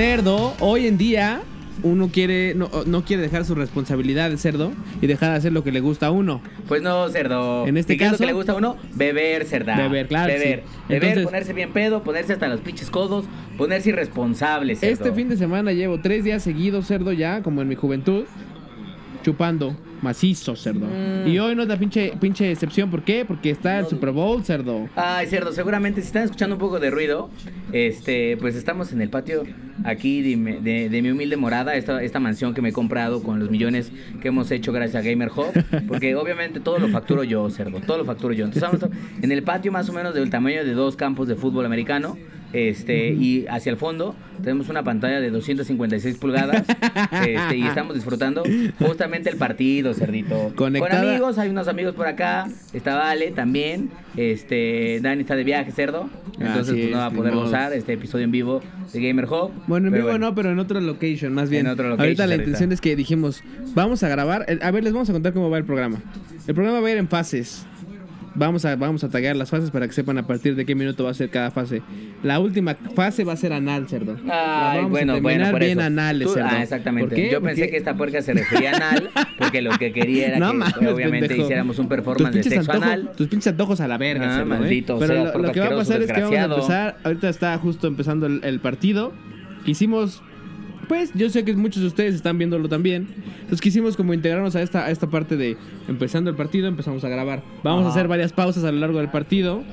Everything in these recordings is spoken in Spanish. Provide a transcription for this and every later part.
Cerdo, hoy en día uno quiere no, no quiere dejar su responsabilidad de cerdo y dejar de hacer lo que le gusta a uno. Pues no, cerdo. En este ¿Y qué es lo caso- que le gusta a uno? Beber, cerda. Beber, claro Beber. sí. Beber, Entonces- ponerse bien pedo, ponerse hasta los pinches codos, ponerse irresponsable, cerdo. Este fin de semana llevo tres días seguidos, cerdo, ya, como en mi juventud, chupando macizo, cerdo. Mm. Y hoy no es la pinche, pinche excepción. ¿Por qué? Porque está el Super Bowl, cerdo. Ay, cerdo, seguramente si están escuchando un poco de ruido, este, pues estamos en el patio aquí de, mi- de- de mi humilde morada, esta, esta mansión que me he comprado con los millones que hemos hecho gracias a Gamer Hub, porque obviamente todo lo facturo yo, cerdo, todo lo facturo yo. Entonces estamos en el patio más o menos del tamaño de dos campos de fútbol americano. Este, y hacia el fondo tenemos una pantalla de 256 pulgadas este, y estamos disfrutando justamente el partido, cerdito. Conectada- Con amigos, hay unos amigos por acá, está Vale también, este, Dani está de viaje, cerdo, entonces pues, no va a poder gozar este episodio en vivo de Gamer Hub. Bueno, en vivo no, pero en otra location, más bien. En otro location, ahorita la intención es que dijimos, vamos a grabar. A ver, les vamos a contar cómo va el programa. El programa va a ir en fases. Vamos a, vamos a taggear las fases para que sepan a partir de qué minuto va a ser cada fase. La última fase va a ser anal, cerdo. Ay, vamos a bueno, bueno, por bien eso. anales, Tú- cerdo. Ah, exactamente. ¿Por qué? Yo pensé que esta puerca se refería a anal, porque lo que quería era No que mames, obviamente pendejo. hiciéramos un performance de sexo antojos- anal. Tus pinches antojos a la verga, Ah, cerdo, ¿eh? maldito Pero seas, lo, lo que va a pasar es que vamos a empezar. Ahorita está justo empezando el, el partido. Quisimos. Pues yo sé que muchos de ustedes están viéndolo también. Entonces quisimos como integrarnos a esta, a esta parte de empezando el partido, empezamos a grabar. Vamos a hacer varias pausas a lo largo del partido.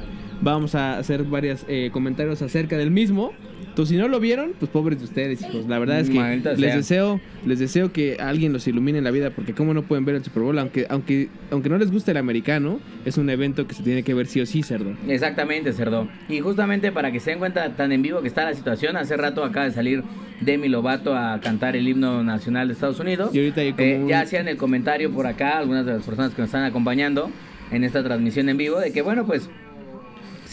Vamos a hacer varios comentarios acerca del mismo. Entonces, si no lo vieron, pues pobres de ustedes, hijos. La verdad es que Maldita les sea. deseo, les deseo que alguien los ilumine en la vida, porque cómo no pueden ver el Super Bowl, aunque, aunque, aunque no les guste el americano, es un evento que se tiene que ver sí o sí, cerdo. Exactamente, cerdo. Y justamente para que se den cuenta tan en vivo que está la situación, hace rato acaba de salir Demi Lovato a cantar el himno nacional de Estados Unidos. Y ahorita hay como Eh, un- Ya hacían el comentario por acá, algunas de las personas que nos están acompañando en esta transmisión en vivo, de que bueno, pues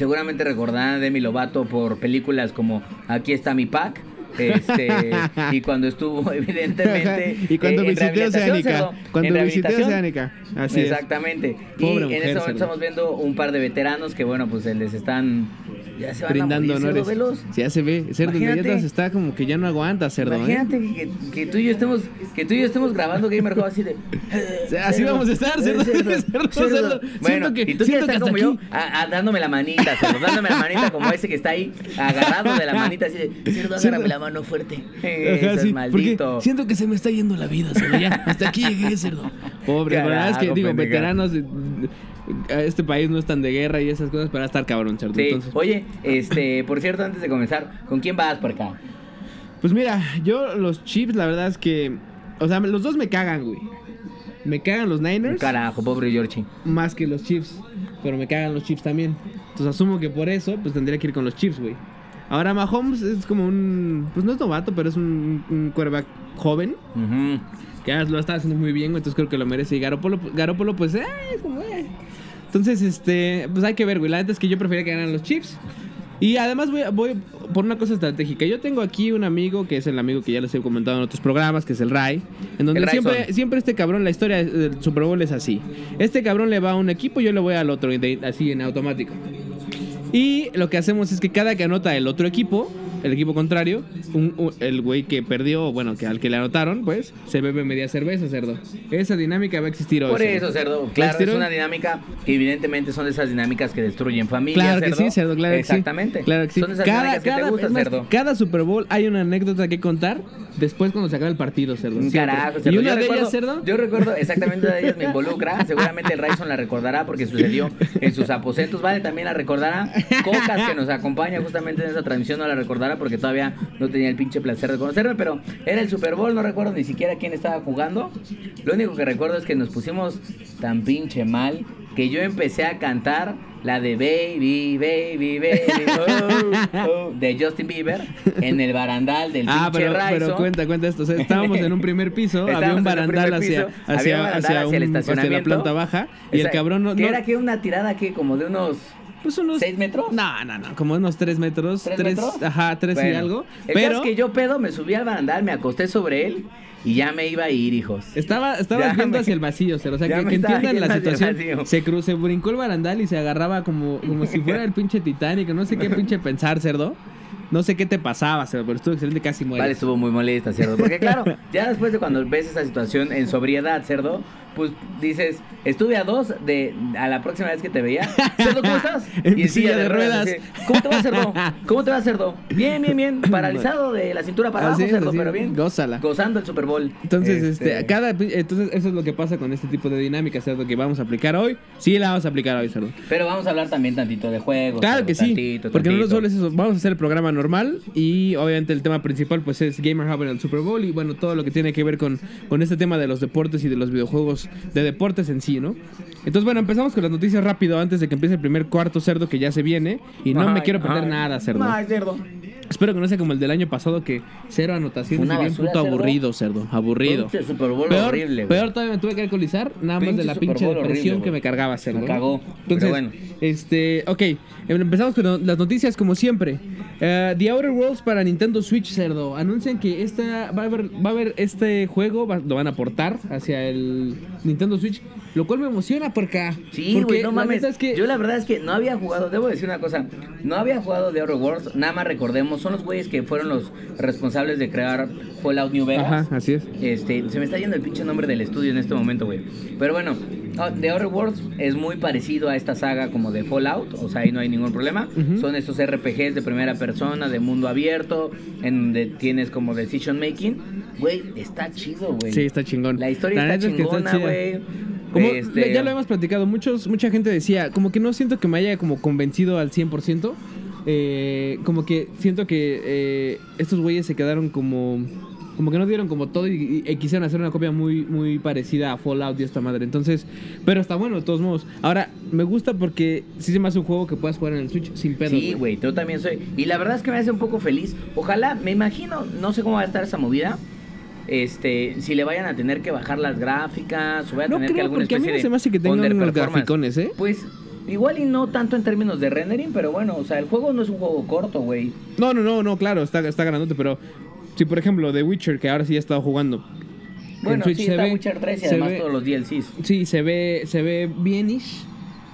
seguramente recordarán a Demi Lovato por películas como Aquí está mi pack. Este, y cuando estuvo evidentemente y cuando eh, visité Oceánica, cuando visité. Oceánica, así. Exactamente. Y en este momento estamos viendo un par de veteranos que, bueno, pues se les están. Ya se van brindando a morir, honores. ya se ve, cerdo galletas está como que ya no aguanta, cerdo, ¿eh? Imagínate que, que tú y yo estemos que tú y yo estemos grabando Gamer Hub así de Así cerdo, vamos a estar, cerdo, cerdo, cerdo. Bueno, que- y tú siento que como yo aquí. a- a- dándome la manita, cerdo, dándome la manita como ese que está ahí agarrado de la manita así de cerdo, agárrame la mano fuerte. Ajá, es sí, maldito. Siento que se me está yendo la vida, cerdo. Ya, hasta aquí llegué, cerdo. Pobre, la verdad es que digo, pendeja. veteranos este país no están de guerra y esas cosas para estar cabrón. Sí. Entonces, Oye, este, por cierto, antes de comenzar, ¿con quién vas por acá? pues mira, yo los Chiefs, la verdad es que, o sea, los dos me cagan, güey. Me cagan los Niners Carajo, pobre Georgie. más que los Chiefs, pero me cagan los Chiefs también. Entonces asumo que por eso, pues tendría que ir con los Chiefs, güey. Ahora Mahomes es como un, pues no es novato, pero es un, un quarterback joven. Ujú. que ya lo está haciendo muy bien, güey, entonces creo que lo merece. Y Garópolo, Garópolo pues, eh, es como, eh. Entonces, este, pues hay que ver, güey. La neta es que yo prefería que ganaran los Chiefs. Y además voy, voy por una cosa estratégica. Yo tengo aquí un amigo que es el amigo que ya les he comentado en otros programas, que es el Ray. En donde siempre, siempre este cabrón, la historia del Super Bowl es así. Este cabrón le va a un equipo, yo le voy al otro, así en automático. Y lo que hacemos es que cada que anota el otro equipo, el equipo contrario, un- un- el güey que perdió, bueno, que al que le anotaron, pues, se bebe media cerveza, cerdo. Esa dinámica va a existir hoy. Por cerdo. eso, cerdo. ¿Va a Claro, es una dinámica que evidentemente son de esas dinámicas que destruyen familias. Claro que sí, cerdo, claro que sí. Exactamente. Claro que sí. Son esas dinámicas que te gustan, más, cerdo. cada Super Bowl hay una anécdota que contar después cuando se acaba el partido, cerdo. Carajo, Y cerdo. una Yo de recuerdo- ellas, cerdo. Yo recuerdo exactamente una de ellas me involucra. Seguramente el Rayson la recordará porque sucedió en sus aposentos. Vale, también la recordará. Cocas que nos acompaña justamente en esa transmisión no la recordará porque todavía no tenía el pinche placer de conocerme. Pero era el Super Bowl, no recuerdo ni siquiera quién estaba jugando. Lo único que recuerdo es que nos pusimos tan pinche mal que yo empecé a cantar la de Baby, Baby, Baby, oh, oh, de Justin Bieber en el barandal del Ah, pinche pero, pero Rayson. cuenta, cuenta esto. O sea, estábamos en un primer piso, había un barandal hacia, piso, hacia, había un barandal hacia, hacia el un- hacia la estacionamiento. planta baja y el cabrón no... ¿Qué no- era que una tirada que como de unos Pues unos... ¿Seis metros? No, no, no, como unos tres metros. ¿Tres tres, metros? Ajá, tres y algo. El Pero es que yo pedo, me subí al barandal, me acosté sobre él y ya me iba a ir, hijos. estaba, estabas viendo hacia el vacío, Cero. O sea, que, entiendan la situación. Se cruzó, se brincó el barandal y se agarraba como, como si fuera el pinche Titanic, no sé qué pinche pensar, cerdo. No sé qué te pasaba, cerdo, pero estuvo excelente, casi muere. Vale, estuvo muy molesta, cerdo. Porque claro, ya después de cuando ves esa situación en sobriedad, cerdo, pues dices, estuve a dos de a la próxima vez que te veía. Cerdo, ¿cómo estás? En mi silla de ruedas. ¿Cómo te va, cerdo? ¿Cómo te va, cerdo? Bien, bien, bien. Paralizado de la cintura para Así abajo, cerdo, pero bien. Gózala. Gozando el Super Bowl. Entonces, este, cada, entonces, eso es lo que pasa con este tipo de dinámicas, cerdo, que vamos a aplicar hoy. Sí, la vamos a aplicar hoy, cerdo. Pero vamos a hablar también tantito de juegos. Claro cerdo, que sí, tantito, porque no tantito. solo es eso, vamos a hacer el programa normal y obviamente el tema principal pues es Gamer Hub en el Super Bowl y bueno, todo lo que tiene que ver con, con este tema de los deportes y de los videojuegos de deportes en sí, ¿no? Entonces bueno, empezamos con las noticias rápido antes de que empiece el primer cuarto cerdo que ya se viene y no me quiero perder ay. nada, cerdo. Ay, cerdo. Espero que no sea como el del año pasado que cero anotaciones y bien puto cerdo. aburrido, cerdo, aburrido. Pinche Super Bowl Peor, horrible, peor todavía me tuve que alcoholizar, nada más Pinche de la pinche depresión horrible, que me cargaba cerdo. Me ¿no? cagó, Entonces, pero bueno. este, ok, empezamos con las noticias como siempre. Eh, The Outer Worlds para Nintendo Switch, cerdo. Anuncian que esta va a haber, va a haber este juego, va- lo van a portar hacia el Nintendo Switch, lo cual me emociona porque Sí, porque güey, no mames. es que Yo la verdad es que no había jugado, debo decir una cosa, no había jugado de Outer Worlds, nada más recordemos, son los güeyes que fueron los responsables de crear Fallout New Vegas. Ajá, así es. Este, se me está yendo el pinche nombre del estudio en este momento, güey. Pero bueno, ah, The Outer Worlds es muy parecido a esta saga como de Fallout, o sea, ahí no hay ningún problema. Son estos RPGs de primera persona, de mundo abierto, en donde tienes como decision making. Güey, está chido, güey. Sí, está chingón. La historia está chingona. Güey. Como, Este- Ya lo hemos platicado, muchos, mucha gente decía, como que no siento que me haya como convencido al 100%. eh, como que siento que eh, estos güeyes se quedaron como... Como que no dieron como todo y, y quisieron hacer una copia muy, muy parecida a Fallout y esta madre. Entonces, pero está bueno de todos modos. Ahora, me gusta porque sí se me hace un juego que puedas jugar en el Switch sin pedo. Sí, güey, yo también soy. Y la verdad es que me hace un poco feliz. Ojalá, me imagino, no sé cómo va a estar esa movida. Este, si le vayan a tener que bajar las gráficas, o vaya a No tener que creo, alguna porque a mí especie no de se me hace que tengan unos underperformance. graficones, ¿eh? Pues igual y no tanto en términos de rendering, pero bueno, o sea, el juego no es un juego corto, güey. No, no, no, no, claro, está, está grandote, pero si por ejemplo The Witcher, que ahora sí he estado jugando. en Bueno, sí, se está ve- Witcher 3 y además ve- todos los DLCs. Sí, se ve, se ve bienish.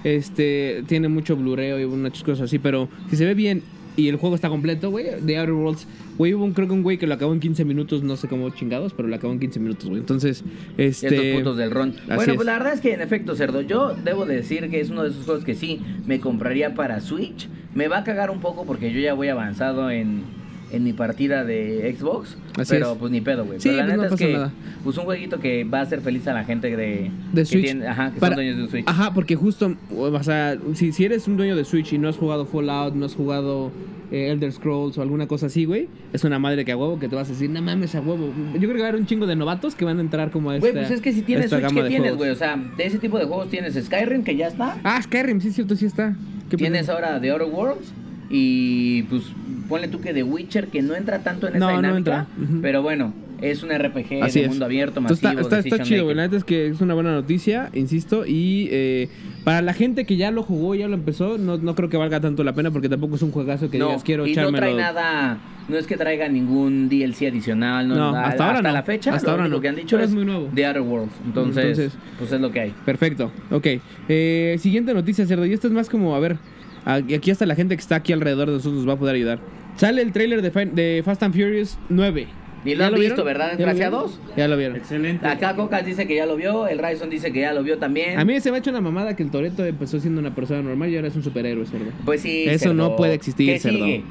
Este, tiene mucho blureo y muchas cosas así, pero si se ve bien y el juego está completo, güey, The Outer Worlds, güey, hubo un, creo que un güey que lo acabó en 15 minutos, no sé cómo chingados, pero lo acabó en 15 minutos, güey. Entonces, este... estos putos del ron. Bueno, es. pues la verdad es que en efecto, cerdo, yo debo decir que es uno de esos juegos que sí me compraría para Switch. Me va a cagar un poco porque yo ya voy avanzado en, en mi partida de Xbox. Así pero es. pues ni pedo, güey. Sí, pero la pues, no neta pasa es que nada. pues un jueguito que va a hacer feliz a la gente de, de que Switch. tiene- ajá, que Para- son dueños de un Switch. Ajá, porque justo, o sea, si, si eres un dueño de Switch y no has jugado Fallout, no has jugado eh, Elder Scrolls o alguna cosa así, güey, es una madre que a huevo que te vas a decir, no mames, a huevo. Yo creo que va a haber un chingo de novatos que van a entrar como a esta Güey, pues es que si tienes Switch, ¿qué tienes, güey? O sea, de ese tipo de juegos tienes Skyrim, que ya está. Ah, Skyrim, sí es cierto, sí está. ¿Qué Tienes ahora The Outer Worlds. Y pues ponle tú que The Witcher, que no entra tanto en esa No, no dinámica. Pero bueno, es un RPG Así de es. mundo abierto, Entonces, masivo. está, está, está chido. La neta es que es una buena noticia, insisto. Y eh, para la gente que ya lo jugó, ya lo empezó, no, no creo que valga tanto la pena porque tampoco es un juegazo que no, digas quiero y no trae nada, no es que traiga ningún DLC adicional, no, hasta ahora no. la fecha, Hasta lo ahora único no. que han dicho es es muy nuevo. The Outer Worlds. Entonces, Entonces- pues es lo que hay. Perfecto, ok. Eh, siguiente noticia, Cerdo. Y esta es más como, a ver, aquí hasta la gente que está aquí alrededor de nosotros nos va a poder ayudar. Sale el tráiler de, Fast and Furious 9. Y lo ¿Ya han vieron? visto, ¿verdad, ¿Ya lo desgraciados? Ya lo vieron. Excelente. Acá Cocas dice que ya lo vio, el Ryson dice que ya lo vio también. A mí se me ha hecho una mamada que el Toreto empezó siendo una persona normal y ahora es un superhéroe, Cerdo. Pues sí, Eso cerdo. no puede existir, ¿Qué cerdo. sigue?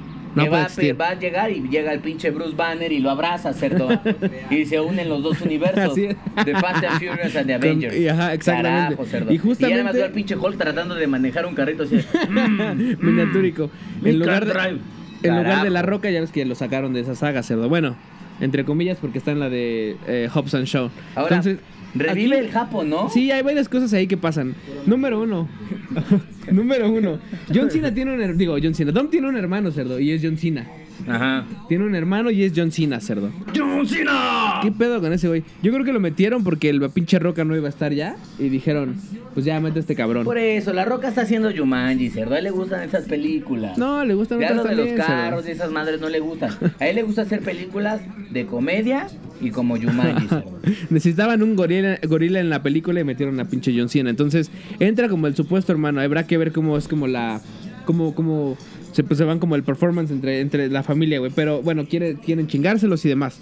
Que va, a- existir. va a llegar y llega el pinche Bruce Banner y lo abraza, cerdo. y se unen los dos universos de Fast and Furious and the Con- Avengers. y ajá, exactamente. Carajo, cerdo. Y justamente- además veo al pinche Hulk tratando de manejar un carrito así. de, mm, Miniatúrico. mi En lugar, de, drive. en lugar de Carajo. la roca, ya ves que lo sacaron de esa saga, Cerdo. Bueno, entre comillas, porque está en la de eh, Hobbs and Shaw. Ahora, Entonces, revive aquí- el Japo, ¿no? Sí, hay varias cosas ahí que pasan. Número uno. Número uno. John Cena tiene un digo, John Cena. Dom tiene un hermano, cerdo, y es John Cena. Ajá. Tiene un hermano y es John Cena, cerdo. ¡John Cena! ¿Qué pedo con ese güey? Yo creo que lo metieron porque el pinche Roca no iba a estar ya. Y dijeron, pues ya mete a este cabrón. Por eso, la Roca está haciendo Jumanji, cerdo. A él le gustan esas películas. No, le gustan Ya otras lo de los cerdo. carros y esas madres no le gustan. A él le gusta hacer películas de comedia y como Jumanji, cerdo. Necesitaban un gorila, gorila en la película y metieron a pinche John Cena. Entonces, entra como el supuesto hermano. Habrá que ver cómo es como la. como, como se, pues, se van como el performance entre, entre la familia, güey. Pero bueno, quiere, quieren chingárselos y demás.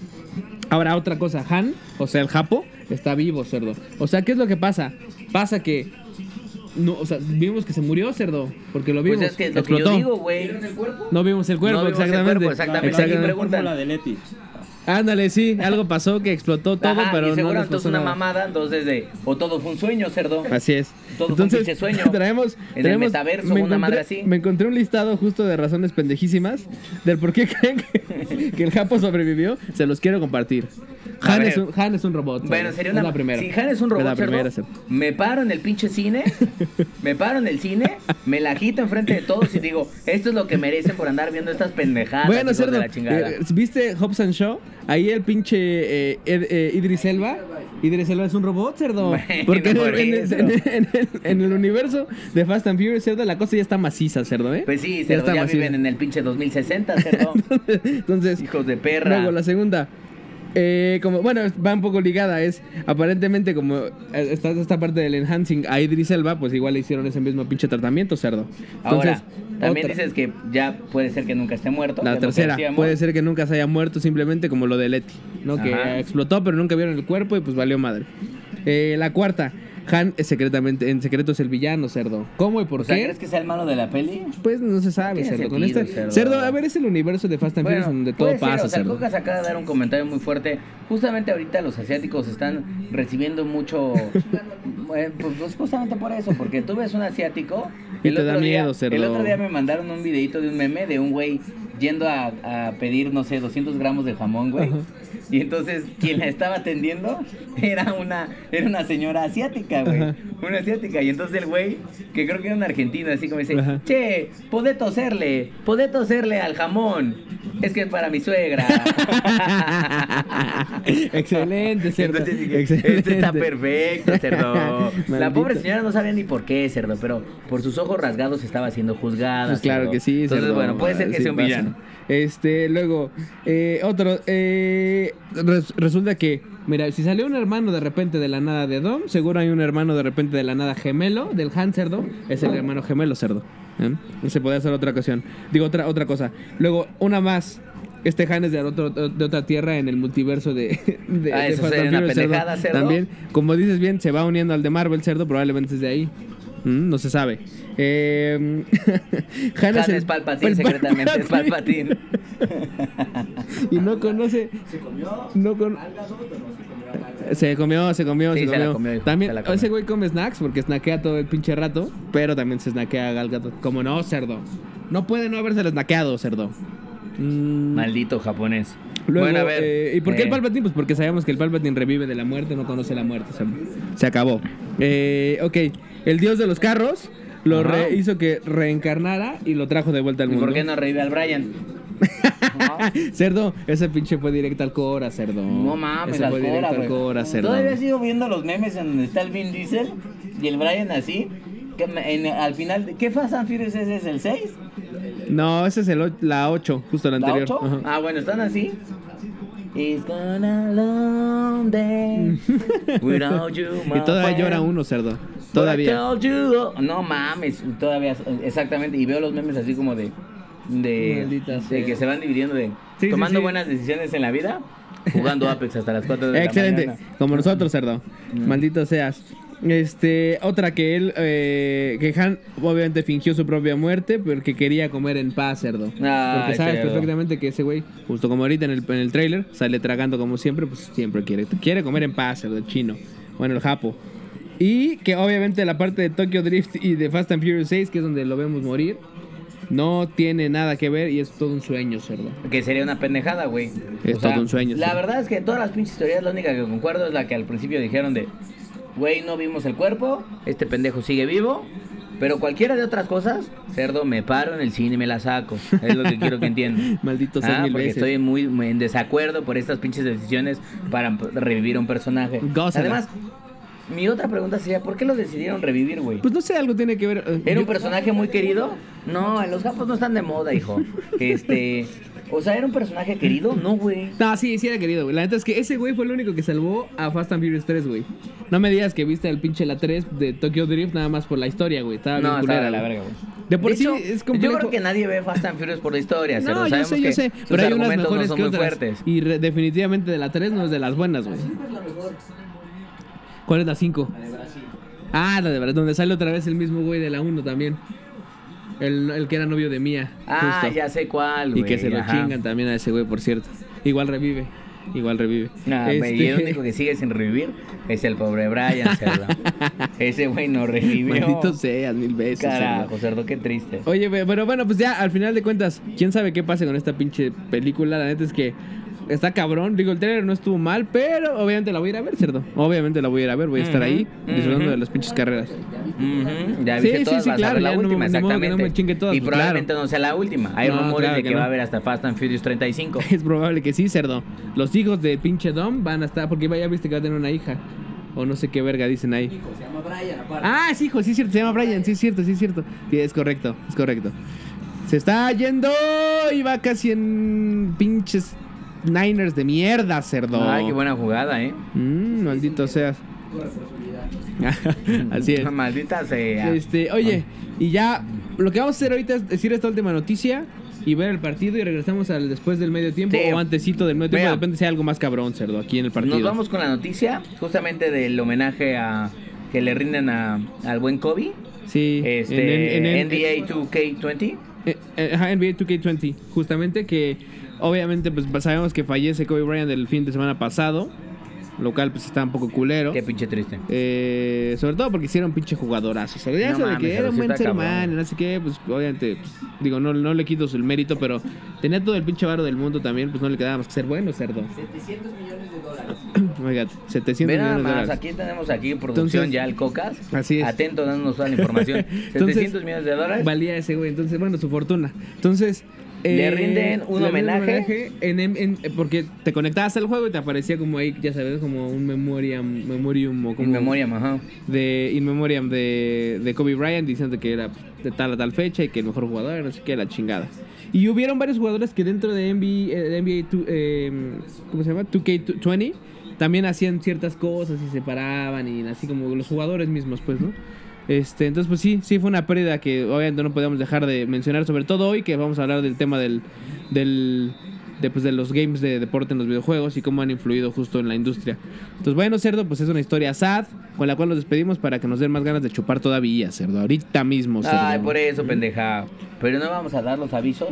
Ahora, otra cosa, Han, o sea, el Japo, está vivo, cerdo. O sea, ¿qué es lo que pasa? Pasa que. No, o sea, vimos que se murió, cerdo. Porque lo vimos. Pues es que lo que yo explotó. digo, güey. No vimos el cuerpo, No vimos el exactamente. cuerpo, exactamente. Exactamente. Aquí preguntan. Fórmula de Leti. Ándale, sí, algo pasó que explotó todo, Ajá, pero y no seguro nos entonces una nada. mamada, entonces de. O todo fue un sueño, cerdo. Así es. Todo fue un pinche sueño. Traemos, En el traemos- metaverso, me una madre así. Me encontré un listado justo de razones pendejísimas del por qué creen que, que el Japo sobrevivió. Se los quiero compartir. Han, es un, Han es un robot. Bueno, sería Es una. la primera. Si Han es un Es robot, la cerdo, primera, cerdo. me paro en el pinche cine, me paro en el cine, me la quito enfrente de todos y digo, esto es lo que merecen por andar viendo estas pendejadas. Bueno, de cerdo, la chingada. eh, ¿viste Hobbs and Shaw? Ahí el pinche eh, Ed- eh, Idris Elba. Idris Elba es un robot, cerdo. Bueno, Porque en, por el, en el- eso. en el- en el- en el universo de Fast and Furious, cerdo, la cosa ya está maciza, cerdo, ¿eh? Pues sí, cerdo, está ya, maciza. viven en el pinche 2060, cerdo. Entonces, Hijos de perra. Luego, la segunda. Eh, como, bueno, va un poco ligada. Es aparentemente como eh, está esta parte del enhancing a Idris Elba, pues igual le hicieron ese mismo pinche tratamiento, cerdo. Ahora, también otra. dices que ya puede ser que nunca esté muerto. La tercera, puede ser que nunca se haya muerto simplemente como lo de Letty, ¿no? Que explotó pero nunca vieron el cuerpo y pues valió madre. Eh, la cuarta, Han es secretamente, en secreto es el villano, cerdo. ¿Cómo y por O sea, qué? ¿crees que sea el malo de la peli? Pues no se sabe, cerdo. Con este, cerdo. cerdo. a ver, es el universo de Fast and Furious donde todo ser, pasa, o sea, cerdo. Cocas acaba de dar un comentario muy fuerte. Justamente ahorita los asiáticos están recibiendo mucho. eh, pues, pues, justamente por eso, porque tú ves un asiático. Y te da día, miedo, cerdo. El otro día me mandaron un videito de un meme de un güey yendo a, a pedir, no sé, 200 gramos de jamón, güey. Ajá. Y entonces quien la estaba atendiendo era una, era una señora asiática, güey. Ajá. Una asiática. Y entonces el güey, que creo que era un argentino, así como dice, Ajá. che, podé toserle, podé toserle al jamón. Es que es para mi suegra. Excelente, cerdo. Entonces dije, Excelente. este está perfecto, cerdo. La pobre señora no sabía ni por qué, cerdo, pero por sus ojos rasgados estaba siendo juzgada. Pues claro cerdo. que sí. Entonces, cerdo. bueno, puede ser que Sí sea un pasa. Este, luego, eh, otro, eh, res- resulta que, mira, si salió un hermano de repente de la nada de Dom, seguro hay un hermano de repente de la nada gemelo del Han Cerdo, es el hermano gemelo Cerdo. ¿eh? Se puede hacer otra ocasión. Digo, otra, otra cosa. Luego, una más. Este Han es de, otro- de otra tierra en el multiverso de, de, Ah, de Fast una pendejada, Cerdo. También, como dices bien, se va uniendo al de Marvel Cerdo, probablemente es de ahí. Mm, no se sabe. Eh, Han, Han el- es Palpatine, el secretamente es Palpatine. y no conoce. Se comió No con- al gato, pero no se comió. Se comió, se comió, Sí, se se comió. la comió, hijo, también, se la comió. ese güey come snacks porque snackea todo el pinche rato, pero también se snackea a Gal Gadot. Como no, cerdo. No puede no haberse snackeado, cerdo. Mm, Maldito japonés. Luego, bueno, a ver. eh, ¿y por qué el eh, Palpatine? Pues porque sabemos que el Palpatine revive de la muerte, no conoce la muerte. cerdo. Se acabó. Eh, ok, el dios de los carros lo re- hizo que reencarnara y lo trajo de vuelta al ¿Y mundo. por qué no revive al Brian? Cerdo, ese pinche fue directo al Cora, cerdo. No mames, Ese fue Cora, directo al. Cora, cerdo. Todavía sigo viendo los memes en donde está el Vin Diesel y el Brian así. Que en- al final, ¿qué Fast and Furious ese es el 6? No, ese es el, la 8, justo la ¿La anterior. 8? Ajá. Ah, bueno, están así. It's gone a long day without you, my y todavía friend. llora uno, cerdo. Todavía. told you, No mames, todavía, exactamente. Y veo los memes así como de. De, Maldita de que se van dividiendo de. Sí, sí, tomando sí. buenas decisiones en la vida, jugando Apex hasta las 4 de la Excelente, como nosotros, cerdo. Mm. Maldito seas. Este, otra que él, eh, que Han obviamente fingió su propia muerte porque quería comer en paz, cerdo. Ay, porque sabes cerdo. perfectamente que ese güey, justo como ahorita en el, en el trailer, sale tragando como siempre, pues siempre quiere, quiere comer en paz, cerdo, el chino. Bueno, el japo. Y que obviamente la parte de Tokyo Drift y de Fast and Furious 6, que es donde lo vemos morir, no tiene nada que ver y es todo un sueño, cerdo. Que sería una pendejada, güey. Es todo un sueño, La sí. verdad es que todas las pinches teorías, la única que concuerdo es la que al principio dijeron de, güey, no vimos el cuerpo, este pendejo sigue vivo, pero cualquiera de otras cosas, cerdo, me paro en el cine y me la saco. Es lo que quiero que entiendan. Maldito seas Ah, mil porque veces. estoy muy, en desacuerdo por estas pinches decisiones para revivir a un personaje. Gózala. Además, mi otra pregunta sería, ¿por qué lo decidieron revivir, güey? Pues no sé, algo tiene que ver. eh, ¿Era un personaje muy querido? No, los japos no están de moda, hijo. Este, O sea, ¿era un personaje querido? No, güey. No, sí, sí era querido, güey. La neta es que ese güey fue el único que salvó a Fast and Furious 3, güey. No me digas que viste el pinche la 3 de Tokyo Drift nada más por la historia, güey. Estaba bien No, culera, estaba de la verga, güey. De por De sí hecho, es complejo. Yo creo que nadie ve Fast and Furious por la historia, No, Cerdo. yo Sabemos sé, yo sé. Pero hay unas mejores no que otras. fuertes. Y re- definitivamente de la 3 no es de las buenas, güey. ¿Cuál es la 5? La de Brasil. Ah, la de verdad, donde sale otra vez el mismo güey de la 1 también. El, el que era novio de Mía. Ah, justo. ya sé cuál, güey. Y que se lo ajá. chingan también a ese güey, por cierto. Igual revive. Igual revive. No, Este- y el único que sigue sin revivir es el pobre Brian, Cerdo. Ese güey no revivió. Maldito seas, mil veces. Carajo, cerdo. Qué triste. Oye, pero bueno, pues ya al final de cuentas, quién sabe qué pase con esta pinche película. La neta es que está cabrón. Digo, el trailer no estuvo mal, pero obviamente la voy a ir a ver, cerdo. Obviamente la voy a ir a ver, voy a estar ahí disfrutando de las pinches carreras. Ya Sí, sí, todas, sí, vas a claro, ver la ya no- última, no exactamente. me todas, y pues, probablemente claro. no sea la última. Hay No, rumores claro de que que, va no. a haber hasta Fast and Furious 35. Es probable que sí, cerdo. Los hijos de pinche Dom van a estar, porque ya viste que va a tener una hija. O no sé qué verga dicen ahí. Hijo, se llama Brian, aparte. Ah, es hijo, sí es cierto, se llama Brian, sí es cierto, sí es cierto. Sí, es correcto, es correcto. Se está yendo y va casi en pinches Niners de mierda, cerdo. Ay, qué buena jugada, ¿eh? Mm, maldito seas. Así es. Maldita sea. Este, oye, y ya lo que vamos a hacer ahorita es decir esta última noticia y ver el partido y regresamos al después del medio tiempo Sí. o antesito del medio tiempo, Vea. depende si hay algo más cabrón, cerdo, aquí en el partido. Nos vamos con la noticia justamente del homenaje a que le rinden a, al buen Kobe. Sí, Este, en- en- en- NBA 2K20. Eh, eh, ajá, NBA 2K20, justamente que obviamente pues sabemos que fallece Kobe Bryant el fin de semana pasado, lo cual pues está un poco culero. Qué pinche triste. Eh, sobre todo porque hicieron pinche jugadorazo. O sea, ya No de mames, que era un buen ser humano, no sé qué, pues obviamente, pues, digo, no, no le quito el mérito, pero tenía todo el pinche varo del mundo también, pues no le quedaba más que ser bueno, cerdo. 700 millones de dólares. Oiga, 700 Ve nada millones de más, dólares. aquí tenemos aquí en producción Entonces- ya el Cocas. Así es. Atento dándonos toda la información. Entonces, 700 millones de dólares. Valía ese güey, entonces, bueno, su fortuna. Entonces... Le eh, rinden un le homenaje. en, en- en- porque te conectabas al juego y te aparecía como ahí, ya sabes, como un memoriam, memorium o como En memoria, ajá. de in memoriam de, de Kobe Bryant diciendo que era de tal a tal fecha y que el mejor jugador, no sé qué, la chingada. Y hubieron varios jugadores que dentro de NBA, eh, de NBA tu- eh, ¿cómo se llama? 2K20 también hacían ciertas cosas y se paraban y así como los jugadores mismos, pues, ¿no? Este, entonces, pues sí, sí fue una pérdida que obviamente no podemos dejar de mencionar, sobre todo hoy que vamos a hablar del tema del, del de, pues, de los games de deporte en los videojuegos y cómo han influido justo en la industria. Entonces, bueno, Cerdo, pues es una historia sad con la cual nos despedimos para que nos den más ganas de chupar todavía, Cerdo. Ahorita mismo, Cerdo. Ay, por eso, pendeja. Pero no vamos a dar los avisos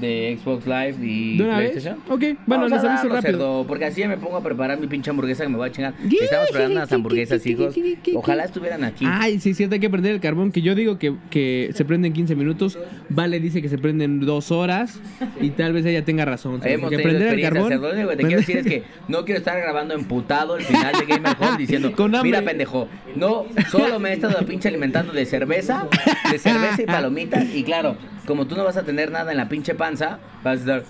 de Xbox Live y ¿De una vez? PlayStation. Ok, bueno, Vamos les aviso rápido. cerdo, porque así ya me pongo a preparar mi pinche hamburguesa que me voy a chingar. Estamos preparando unas hamburguesas, hijos. Ojalá estuvieran aquí. Ay, sí, cierto, hay que prender el carbón. Que yo digo que, que se prende en 15 minutos. Vale dice que se prende en 2 horas. Y tal vez ella tenga razón. Hemos que prender el carbón. cerdo. Lo único que te quiero decir es que no quiero estar grabando emputado el final de Gamer Home diciendo, Con mira pendejo, no, solo me he estado pinche alimentando de cerveza, de cerveza y palomitas, y claro, como tú no vas a tener nada en la pinche panza, vas a estar...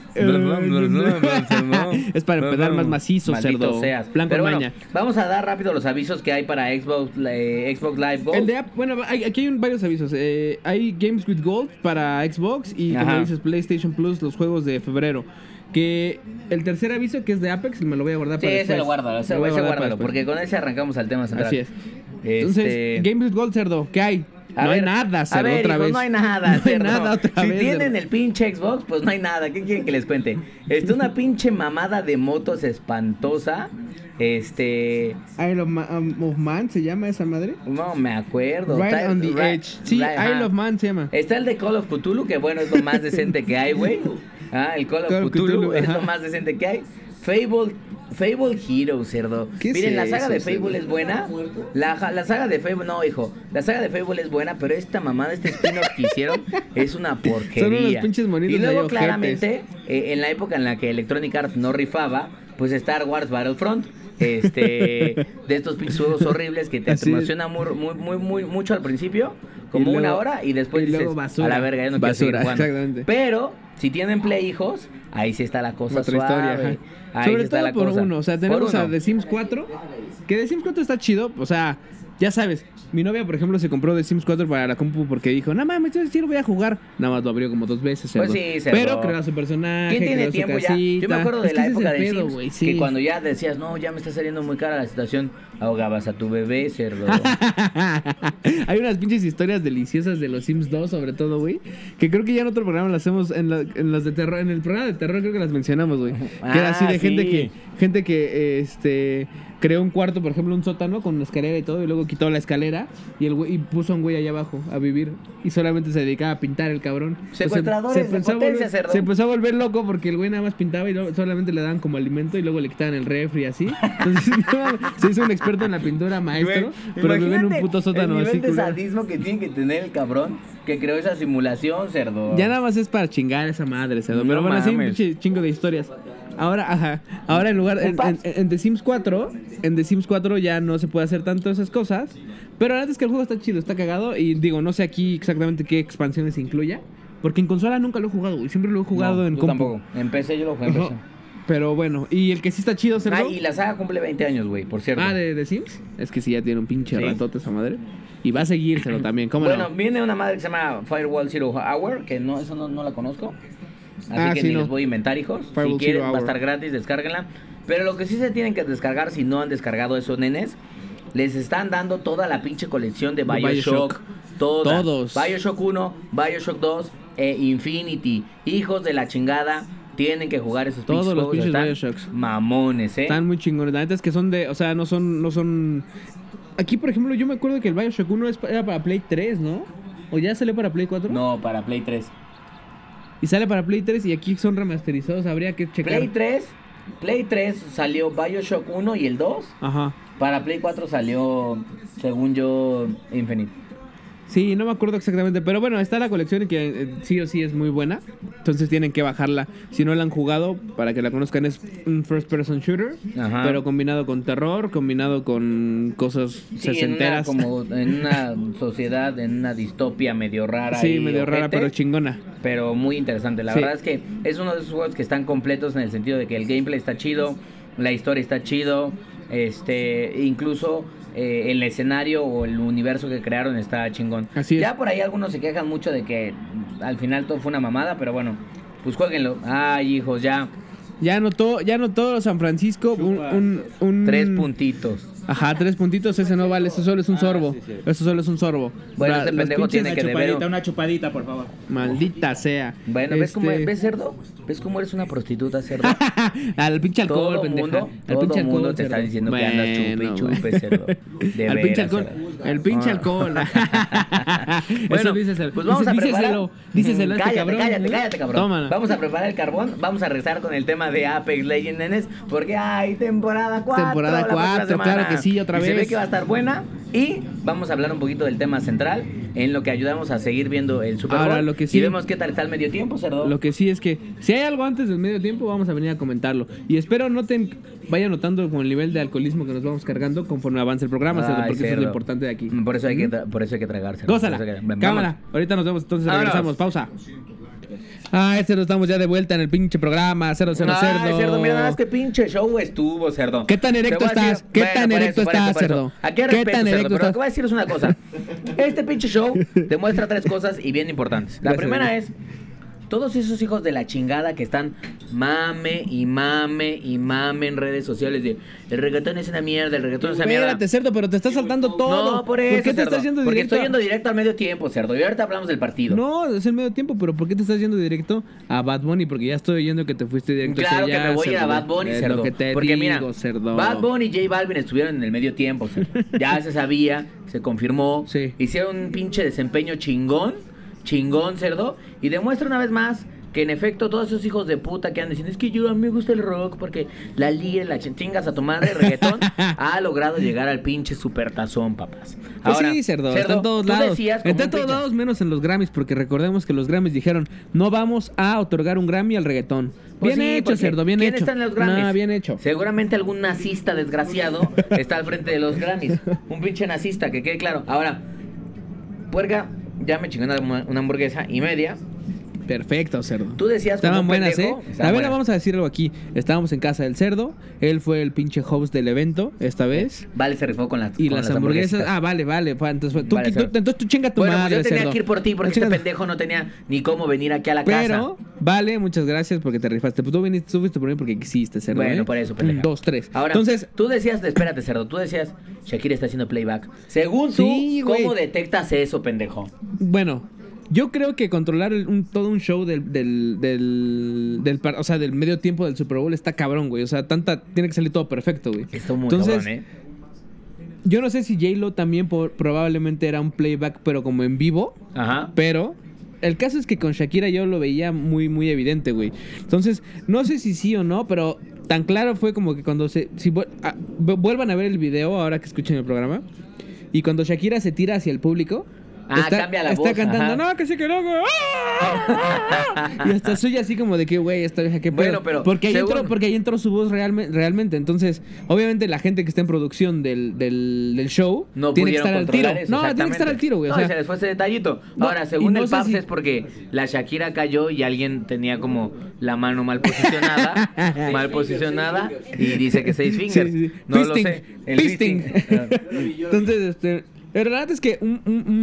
Es para empezar más macizo, Maldito cerdo. seas. Plan con Pero bueno, maña. vamos a dar rápido los avisos que hay para Xbox, eh, Xbox Live Gold. El de bueno, hay- aquí hay un- varios avisos. Eh, hay Games with Gold para Xbox y como dices PlayStation Plus los juegos de febrero. Que el tercer aviso que es de Apex me lo voy a guardar Sí, para ese después. lo guárdalo, ese, Me lo voy a ese guardar para guárdalo, después. porque con ese arrancamos al tema central. Así es. Este, Entonces, Games with Gold, cerdo, ¿qué hay? A no hay nada, a ver, otra vez. No hay nada, No hay nada otra si vez. tienen el pinche Xbox, pues no hay nada. ¿Qué quieren que les cuente? Está una pinche mamada de motos espantosa. Este. Isle of, Ma- um, of Man se llama esa madre. No me acuerdo. Right Está- on the right- Edge. Sí, right, ajá. Isle of Man se llama. Está el de Call of Cthulhu, que bueno, es lo más decente que hay, güey. Ah, el Call of Call of Cthulhu, Cthulhu, es ajá. lo más decente que hay. Fable, Fable Hero, cerdo. ¿Qué es Miren, la saga eso, de cerdo? Fable es buena. La, la saga de Fable, no, hijo. La saga de Fable es buena, pero esta mamada, este spin-off que hicieron, es una porquería. Son unos pinches monitos Y luego, claramente, eh, en la época en la que Electronic Arts no rifaba, pues Star Wars Battlefront. Este, de estos pinches juegos horribles que te emociona muy, muy, muy, muy- mucho al principio, como luego- una hora, y después y luego basura. a la verga, ya no quiero Basura, seguir jugando. exactamente. Pero, si tienen play, hijos, ahí sí está la cosa Otra suave. historia, ajá. Sobre todo por cosa. uno, o sea, tenemos a. The Sims 4, que The Sims 4 está chido, o sea, ya sabes, mi novia, por ejemplo, se compró The Sims 4 para la compu porque dijo, no mames, yo sí lo voy a jugar. Nada más lo abrió como dos veces. Pues sí. Pero creó su personaje. ¿Quién tiene creó su tiempo ya? Yo me acuerdo de Es la época de pedo, Sims, sí. que cuando ya decías, no, ya me está saliendo muy cara la situación, ahogabas a tu bebé, cerdo. Hay unas pinches historias deliciosas de los Sims 2, sobre todo, güey. Que creo que ya en otro programa las hacemos, en, la- en las de terror, en el programa de terror creo que las mencionamos, güey. que era así Ah, de gente que, gente que, este, creó un cuarto, por ejemplo, un sótano con una escalera y todo, y luego quitó la escalera y el güey, y puso a un güey allá abajo a vivir. Y solamente se dedicaba a pintar el cabrón. Secuestradores de empezó a potencia, volver- cerdo. Se empezó a volver loco porque el güey nada más pintaba y luego solamente le daban como alimento y luego le quitaban el refri y así. Entonces se hizo un experto en la pintura maestro, pero vive en un Imagínate puto sótano el así. de sadismo que tiene que tener el cabrón que creó esa simulación, cerdo. Ya nada más es para chingar esa madre, cerdo. No Pero bueno, así un chingo de historias. Ahora, ajá. Ahora en lugar. En, en- en The Sims 4, en The Sims 4 ya no se puede hacer tanto esas cosas. Pero la verdad es que el juego está chido, está cagado. Y digo, no sé aquí exactamente qué expansiones incluya. Porque en consola nunca lo he jugado, güey. Siempre lo he jugado No, en yo tampoco. Empecé, yo lo jugué en. PC. Pero bueno, y el que sí está chido, cerdo. Ah, y la saga cumple 20 años, güey, por cierto. Ah, de The Sims. Es que sí, ya tiene un pinche Sí. ratote esa madre. Y va a seguírselo también, ¿cómo bueno, no? viene una madre que se llama Firewall Zero Hour, que no, eso no, no la conozco. Así Ah, que sí, ni no. les voy a inventar, hijos. Firewall si quieren, va a estar gratis, descárguenla. Pero lo que sí se tienen que descargar, si no han descargado esos nenes, les están dando toda la pinche colección de Bioshock. Bioshock. Toda. Todos. Bioshock 1, Bioshock 2 e Infinity. Hijos de la chingada. Tienen que jugar esos Todos pinches los juegos. pinches están Bioshocks. Mamones, eh. Están muy chingones. La neta es que son de. O sea, no son. No son. Aquí, por ejemplo, yo me acuerdo que el Bioshock 1 es pa- era para Play 3, ¿no? ¿O ya salió para Play 4? No, para Play 3. Y sale para Play 3 y aquí son remasterizados. Habría que checar. Play 3, Play 3 salió Bioshock 1 y el 2. Ajá. Para Play 4 salió, según yo, Infinite. Sí, no me acuerdo exactamente. Pero bueno, está la colección y que eh, sí o sí es muy buena. Entonces tienen que bajarla. Si no la han jugado, para que la conozcan, es un first person shooter. Ajá. Pero combinado con terror, combinado con cosas Sí, en una, sesenteras. como en una sociedad, en una distopia medio rara. Sí, y medio rara, pero chingona. pero muy interesante. La Sí. verdad es que es uno de esos juegos que están completos en el sentido de que el gameplay está chido, la historia está chido, este, incluso eh, el escenario o el universo que crearon está chingón. Así es. Ya por ahí algunos se quejan mucho de que al final todo fue una mamada, pero bueno, pues jueguenlo. Ay, hijos, ya Ya anotó, ya anotó San Francisco un, un, un- tres puntitos. Ajá, tres puntitos, ese no vale, eso solo es un sorbo. sí, sí. Eso solo es un sorbo. Bueno, La- este los pendejo tiene Una que deber- chupadita, una chupadita, por favor. Maldita sea. Bueno, ¿ves cómo Este, ves cerdo? ¿Ves cómo eres una prostituta, cerdo? Al pinche alcohol, todo pendeja. mundo, Al todo pinche mundo alcohol, te está diciendo que andas chupe Bueno, chupe, bueno. cerdo. De Al pinche veras, alcohol. El pinche Ah. alcohol. Bueno, díceselo. pues vamos a preparar. díceselo, este cállate, cabrón. cállate, cállate, cabrón. Tómala. Vamos a preparar el carbón. Vamos a rezar con el tema de Apex Legends, nenes. Porque hay temporada 4. Temporada la próxima cuatro, semana. claro que sí, otra Y Se ve vez. que va a estar buena. Y vamos a hablar un poquito del tema central. En lo que ayudamos a seguir viendo el Super Bowl. Ahora, lo que sí- Y vemos qué tal está el medio tiempo, cerdo. Lo que sí es que si hay algo antes del medio tiempo, vamos a venir a comentarlo. Y espero noten, vayan notando con el nivel de alcoholismo que nos vamos cargando conforme avance el programa, cerdo, Ay, porque eso es cerdo. lo importante de aquí. Por eso hay que, tra- por eso hay que tragarse. cerdo. Gózala. Que-. Cámara. Ahorita nos vemos, entonces Vámonos. regresamos. Pausa. Ah, cerdo, estamos ya de vuelta en el pinche programa. Cerdo, cerdo, Ay, cerdo. cerdo, mira nada más que pinche show estuvo, cerdo. ¿Qué tan Te erecto a estás? ¿Qué tan por erecto estás, por cerdo? Aquí ¿Qué respeto, tan cerdo, erecto pero estás? te voy a decir es una cosa. Este pinche show demuestra tres cosas y bien importantes. La Gracias, primera es todos esos hijos de la chingada que están mame y mame y mame en redes sociales de el reggaetón es una mierda, el reggaetón es una mierda. Espérate, cerdo, pero te estás saltando todo. No, por eso, ¿Por qué te cerdo. estás yendo Porque directo? estoy a- yendo directo al medio tiempo, cerdo. Y ahorita hablamos del partido. No, es el medio tiempo, pero ¿por qué te estás yendo directo a Bad Bunny? Porque ya estoy oyendo que te fuiste directo Claro hacia que allá, me voy a ir a cerdo. Bad Bunny, cerdo. lo que te Porque mira, digo, cerdo. Bad Bunny y J Balvin estuvieron en el medio tiempo, cerdo. Ya se sabía, se confirmó. Sí. Hicieron un pinche desempeño chingón, chingón, cerdo. Y demuestra una vez más que en efecto todos esos hijos de puta que andan diciendo es que yo a mí me gusta el rock porque la liga, la ch- chingas a tu madre, reggaetón, ha logrado llegar al pinche supertazón, papás. Pues Ahora, sí, cerdo, está en todos lados. Está en todos lados menos en los Grammys, porque recordemos que los Grammys dijeron, no vamos a otorgar un Grammy al reggaetón. Pues bien sí, hecho, cerdo, bien ¿quién hecho. está en los Grammys? Nah, bien hecho. Seguramente algún nazista desgraciado está al frente de los Grammys. Un pinche nazista, que quede claro. Ahora, puerca, ya me chingó una, una hamburguesa y media. Perfecto, cerdo. Tú decías Estaban buenas, pendejo, ¿eh? estaban a ver, buenas. vamos a decir algo aquí. Estábamos en casa del cerdo. Él fue el pinche host del evento esta vez. Vale, se rifó con, la, Y con las, hamburguesas. Ah, vale, vale. Entonces, fue- tú, Vale, tú- entonces tú chinga tu bueno, pues madre, yo tenía cerdo. que ir por ti porque este pendejo no tenía ni cómo venir aquí a la Pero, casa. vale, muchas gracias porque te rifaste. Tú viniste, tú fuiste por mí porque quisiste, cerdo. Bueno, ¿eh? por eso, Un, pendeja. dos, tres. Ahora, Entonces, tú decías, espérate, cerdo, tú decías, Shakira está haciendo playback. Según tú. ¿cómo detectas eso, pendejo? Bueno, yo creo que controlar un- todo un show del, del, del, o sea, del medio tiempo del Super Bowl está cabrón, güey. O sea, tanta, tiene que salir todo perfecto, güey. Esto muy Entonces, cabrón, ¿eh? Yo no sé si J-Lo también por- probablemente era un playback, pero como en vivo. Ajá. Pero el caso es que con Shakira yo lo veía muy, muy evidente, güey. Entonces, no sé si sí o no, pero tan claro fue como que cuando se. Si vu- ah, vu- vuelvan a ver el video ahora que escuchen el programa. Y cuando Shakira se tira hacia el público. Ah, cambia la está voz, cantando, ajá. no, que sí, que no. ¡ah! y hasta suya así como de que, güey, esta vieja, qué pedo. Bueno, pero Porque ahí, según- entró, porque ahí entró su voz realmente, realmente. Entonces, obviamente, la gente que está en producción del, del, del show No tiene que estar al tiro. eso, no, tiene que estar al tiro, güey. o sea, se les fue ese detallito. No, Ahora, según no el Paps si- es porque la Shakira cayó y alguien tenía como la mano mal posicionada, mal posicionada, y dice que seis fingers. Sí, sí. No Fisting, lo sé. El fisting. fisting. Entonces, este. La verdad es que un,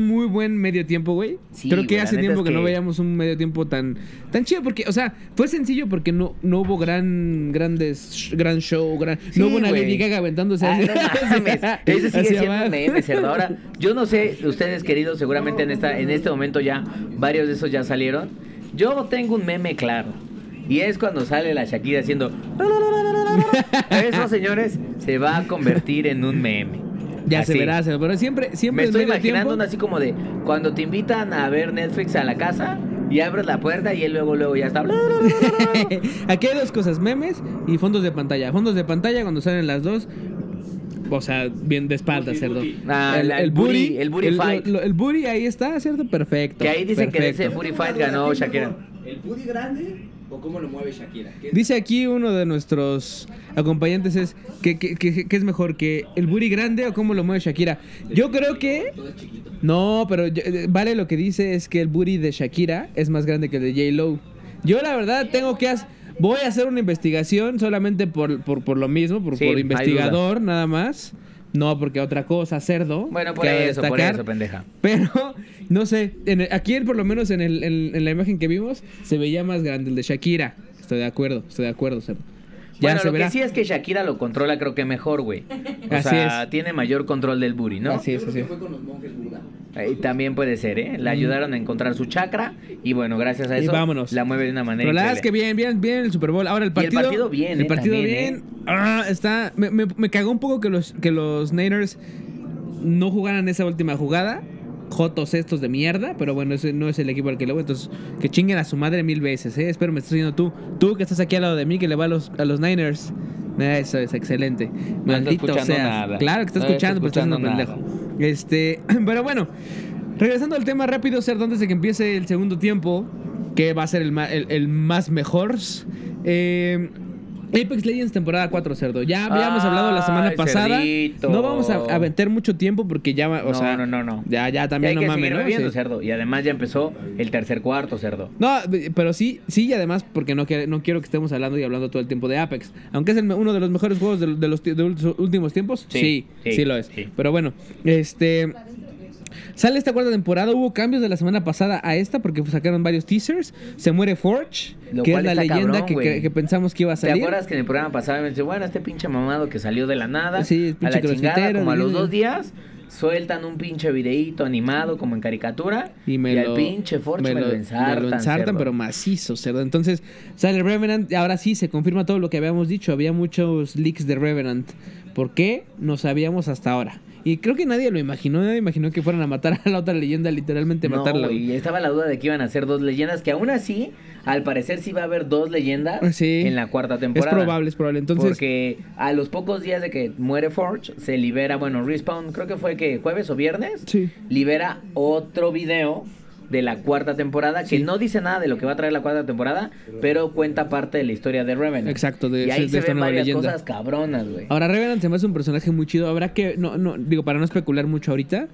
muy buen medio tiempo, güey. Sí, Creo que güey, la hace tiempo es que... no veíamos un medio tiempo tan tan chido porque, o sea, fue sencillo porque no, no hubo gran grandes gran show, gran, Sí, no hubo una güey. Lady Gaga aventándose Ah, no mames. Sigue siendo un meme, cerdo. Ahora, yo no sé, ustedes queridos, seguramente en esta, en este momento ya varios de esos ya salieron. Yo tengo un meme claro. Y es cuando sale la Shakira haciendo. Eso, señores, se va a convertir en un meme. Ya se Así. verá, se- pero siempre siempre Me estoy medio imaginando tiempo- una así como de cuando te invitan a ver Netflix a la casa y abres la puerta y él luego luego ya está. Aquí hay dos cosas, memes y fondos de pantalla. Fondos de pantalla cuando salen las dos. O sea, bien de espalda, Booty, cerdo. booty. Ah, la- el booty- el booty fight. lo- el booty ahí está, ¿cierto? Perfecto. Que ahí dicen que ese booty fight ganó Shakira. ¿El booty grande o cómo lo mueve Shakira? ¿Qué- Dice aquí uno de nuestros acompañantes es que, que- que- que es mejor que el booty grande o cómo lo mueve Shakira. Yo creo que Todo es chiquito. no, pero yo- eh, vale lo que dice es que el booty de Shakira es más grande que el de J Lo. Yo la verdad tengo que hacer voy a hacer una investigación solamente por, por, por lo mismo, por, Sí, por investigador nada más. No, porque otra cosa, cerdo. Bueno, por eso, por destacar. eso, pendeja. Pero, no sé, en el- aquí por lo menos en, el- en- en la imagen que vimos, se veía más grande el de Shakira. Estoy de acuerdo, estoy de acuerdo, cerdo. Ya bueno, se lo verá. que sí es que Shakira lo controla creo que mejor, güey. O Así sea, es. tiene mayor control del booty, ¿no? Así es, así es. Eh, también puede ser, ¿eh? Le ayudaron a encontrar su chakra y bueno, gracias a Y eso vámonos. la mueve de una manera Pero la verdad es que bien, bien, bien el Super Bowl. Ahora el Y el partido. partido bien, El eh, partido también, bien. Ah, está. Me, me- me cagó un poco que los, que los Niners no jugaran esa última jugada. Jotos estos de mierda, pero bueno, ese no es el equipo al que le voy. Entonces, que chinguen a su madre mil veces, ¿eh? Espero me estás oyendo tú. Tú que estás aquí al lado de mí, que le va a los, a los Niners. Ah, Eso es excelente. está Maldito escuchando seas. nada. Claro que está No está escuchando, pero estás escuchando haciendo pendejo. Este, pero bueno, regresando al tema rápido, Cerdo, antes de que empiece el segundo tiempo, que va a ser el, el- el más mejor. eh, Apex Legends temporada 4, Cerdo. Ya habíamos hablado la semana pasada. cerdito. No vamos a, a meter mucho tiempo porque ya va, o no, sea, no, no, no. Ya, ya también hay no que mames, ¿no? Sí. cerdo. Y además ya empezó el tercer cuarto, cerdo. No, pero sí, sí, y además porque no, no quiero que estemos hablando y hablando todo el tiempo de Apex. Aunque es el uno de los mejores juegos de, de los ti- de los últimos tiempos. Sí, Sí, sí, sí, lo es. Pero bueno, este... Sale esta cuarta temporada, hubo cambios de la semana pasada a esta porque sacaron varios teasers. Se muere Forge, Lo que es la leyenda cabrón, que, güey. que- que pensamos que iba a ¿Te salir. acuerdas que en el programa pasado me dice, bueno, este pinche mamado que salió de la nada, Sí, a pinche la chingada, como a los dos días, sueltan un pinche videíto animado como en caricatura Y me al lo, pinche Forge me, lo ensartan, me lo ensartan, pero macizo, cerdo. Entonces sale Revenant. Ahora sí se confirma todo lo que habíamos dicho. Había muchos leaks de Revenant. ¿Por qué? No sabíamos hasta ahora. Y creo que nadie lo imaginó. Nadie imaginó que fueran a matar a la otra leyenda, literalmente No, matarla. güey, estaba la duda de que iban a ser dos leyendas, que aún así, al parecer sí va a haber dos leyendas Sí. en la cuarta Es temporada. probable, es probable. Entonces, Porque a los pocos días de que muere Forge, se libera, bueno, Respawn, creo que fue que jueves o viernes, Sí. libera otro video de la cuarta temporada que Sí. no dice nada de lo que va a traer la cuarta temporada, pero cuenta parte de la historia de Revenant. Exacto, de- y ahí de se esta ven nueva varias leyenda. cosas cabronas, güey. Ahora Revenant se me hace un personaje muy chido. Habrá que, no, no, digo, para no especular mucho ahorita,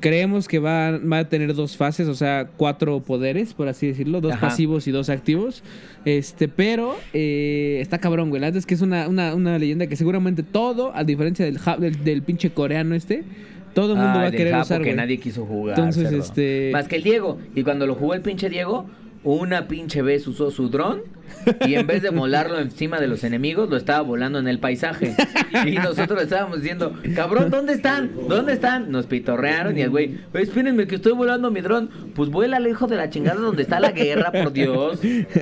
creemos que va, va a tener dos fases, o sea, cuatro poderes, por así decirlo, dos Ajá. pasivos y dos activos. Este, pero eh, está cabrón, güey. La verdad es que es una, una, una leyenda que seguramente todo, a diferencia del, del, del pinche coreano este, todo el mundo va a querer Japo usar, que güey. nadie quiso jugar. Entonces, cerdo. este- Más que el Diego. Y cuando lo jugó el pinche Diego, una pinche vez usó su dron y en vez de volarlo encima de los enemigos, lo estaba volando en el paisaje. Y nosotros estábamos diciendo, cabrón, ¿dónde están? ¿Dónde están? Nos pitorrearon y el güey, "Oye, espérenme que estoy volando mi dron. Pues vuela lejos de la chingada donde está la guerra, por Dios.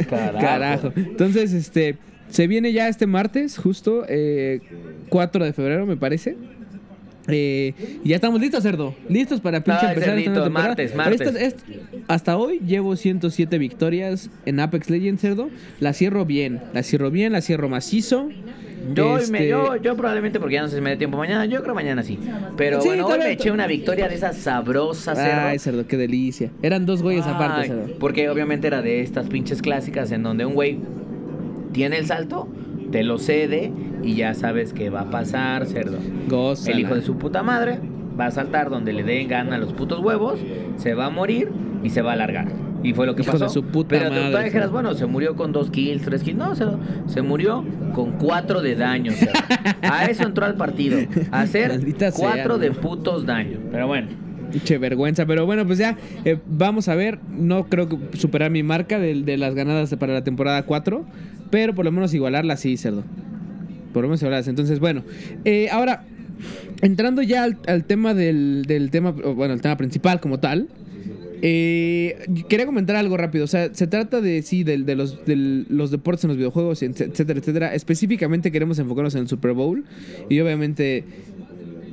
Carajo. Carajo. Entonces, este, se viene ya este martes, justo eh, 4 de febrero, me parece. Eh, y ya estamos listos, cerdo. Listos para pinche No, empezar cerdito, martes, martes. Hasta hoy llevo 107 victorias en Apex Legends, cerdo. La cierro bien, la cierro bien, la cierro macizo. Yo, Este, me- yo, yo probablemente, porque ya no sé si me da tiempo mañana, yo creo mañana sí. Pero Sí, bueno, hoy me eché una victoria de esas sabrosas, cerdo. Ay, cerdo, qué delicia. Eran dos güeyes aparte, cerdo. Porque obviamente era de estas pinches clásicas en donde un güey tiene el salto, te lo cede y ya sabes que va a pasar, cerdo. Gózala. El hijo de su puta madre va a saltar donde le den gana a los putos huevos, se va a morir y se va a alargar. Y fue lo que Hijo pasó. de su puta Pero tú- tú madre, dijeras, bueno, se murió con dos kills, tres kills. No, cerdo, se murió con cuatro de daño. A eso entró al partido. A hacer Maldita sea, cuatro de putos daño. Pero bueno. Che vergüenza, pero bueno, pues ya eh, vamos a ver. No creo que superar mi marca de, de las ganadas para la temporada 4, pero por lo menos igualarla sí, cerdo. Por lo menos igualarlas. Entonces, bueno, eh, ahora entrando ya al, tema del, del tema, bueno, el tema principal como tal. eh, quería comentar algo rápido. O sea, se trata de sí, del- de, los, del- los deportes en los videojuegos, etcétera, etcétera. Específicamente queremos enfocarnos en el Super Bowl. Y obviamente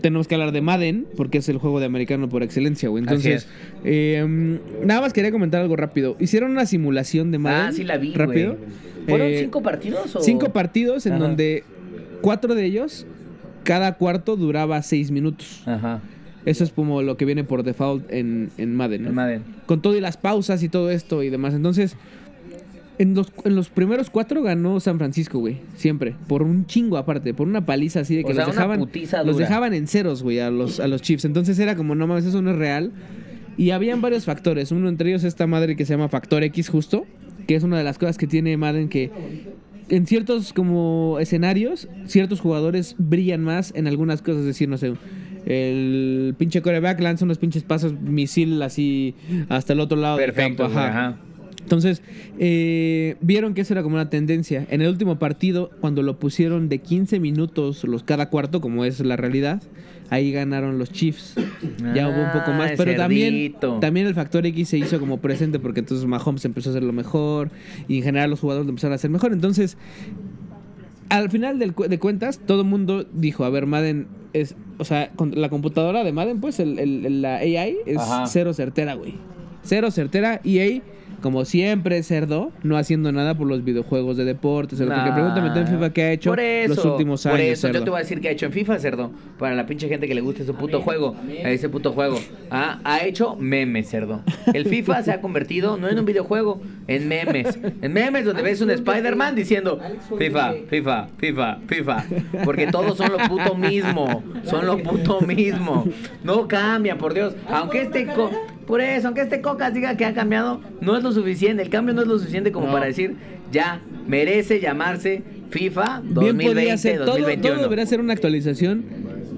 tenemos que hablar de Madden, porque es el juego de americano por excelencia, güey. Entonces, eh, nada más quería comentar algo rápido. Hicieron una simulación de Madden. Ah, sí la vi, Rápido. güey. ¿Fueron Eh, cinco partidos o...? Cinco partidos en Ajá. donde cuatro de ellos, cada cuarto duraba seis minutos. Ajá. Eso es como lo que viene por default en, en Madden. ¿no? En Madden. Con todo y las pausas y todo esto y demás. Entonces, en los, en los primeros cuatro ganó San Francisco, güey. Siempre. Por un chingo aparte. Por una paliza así de que O sea, los dejaban. putiza Los dejaban en ceros, güey, a los, a los Chiefs. Entonces era como, no mames, eso no es real. Y habían varios factores. Uno entre ellos esta madre que se llama Factor X, justo. Que es una de las cosas que tiene Madden que. En ciertos como escenarios, ciertos jugadores brillan más en algunas cosas. Es decir, no sé, el pinche coreback lanza unos pinches pasos misil así hasta el otro lado Perfecto, del campo. güey, Ajá. ajá. Entonces, eh, vieron que eso era como una tendencia. En el último partido, cuando lo pusieron de 15 minutos los cada cuarto, como es la realidad, ahí ganaron los Chiefs. ya hubo un poco más. Ah, Pero también, también el factor X se hizo como presente porque entonces Mahomes empezó a hacer lo mejor y en general los jugadores lo empezaron a hacer mejor. Entonces, al final del de cuentas, todo el mundo dijo, a ver, Madden es, o sea, con la computadora de Madden, pues, el, el- el- la AI es Ajá. cero certera, güey. Cero certera. EA, como siempre, cerdo, no haciendo nada por los videojuegos de deportes. Porque Nah. pregúntame tú en FIFA qué ha hecho Por eso, los últimos años, Por eso, cerdo. yo te voy a decir que ha hecho en FIFA, cerdo. Para la pinche gente que le guste su puto juego. A ese puto juego. Ah, ha hecho memes, cerdo. El FIFA se ha convertido no en un videojuego, en memes. En memes donde ves un Spider-Man diciendo FIFA, FIFA, FIFA, FIFA. Porque todos son lo puto mismo. Son lo puto mismo. No cambia, por Dios. Aunque este... co- por eso, aunque este Cocas diga que ha cambiado, no es lo suficiente. El cambio no es lo suficiente como No. para decir, ya, merece llamarse FIFA Bien 2020, podría ser, todo, 2021. todo debería ser una actualización.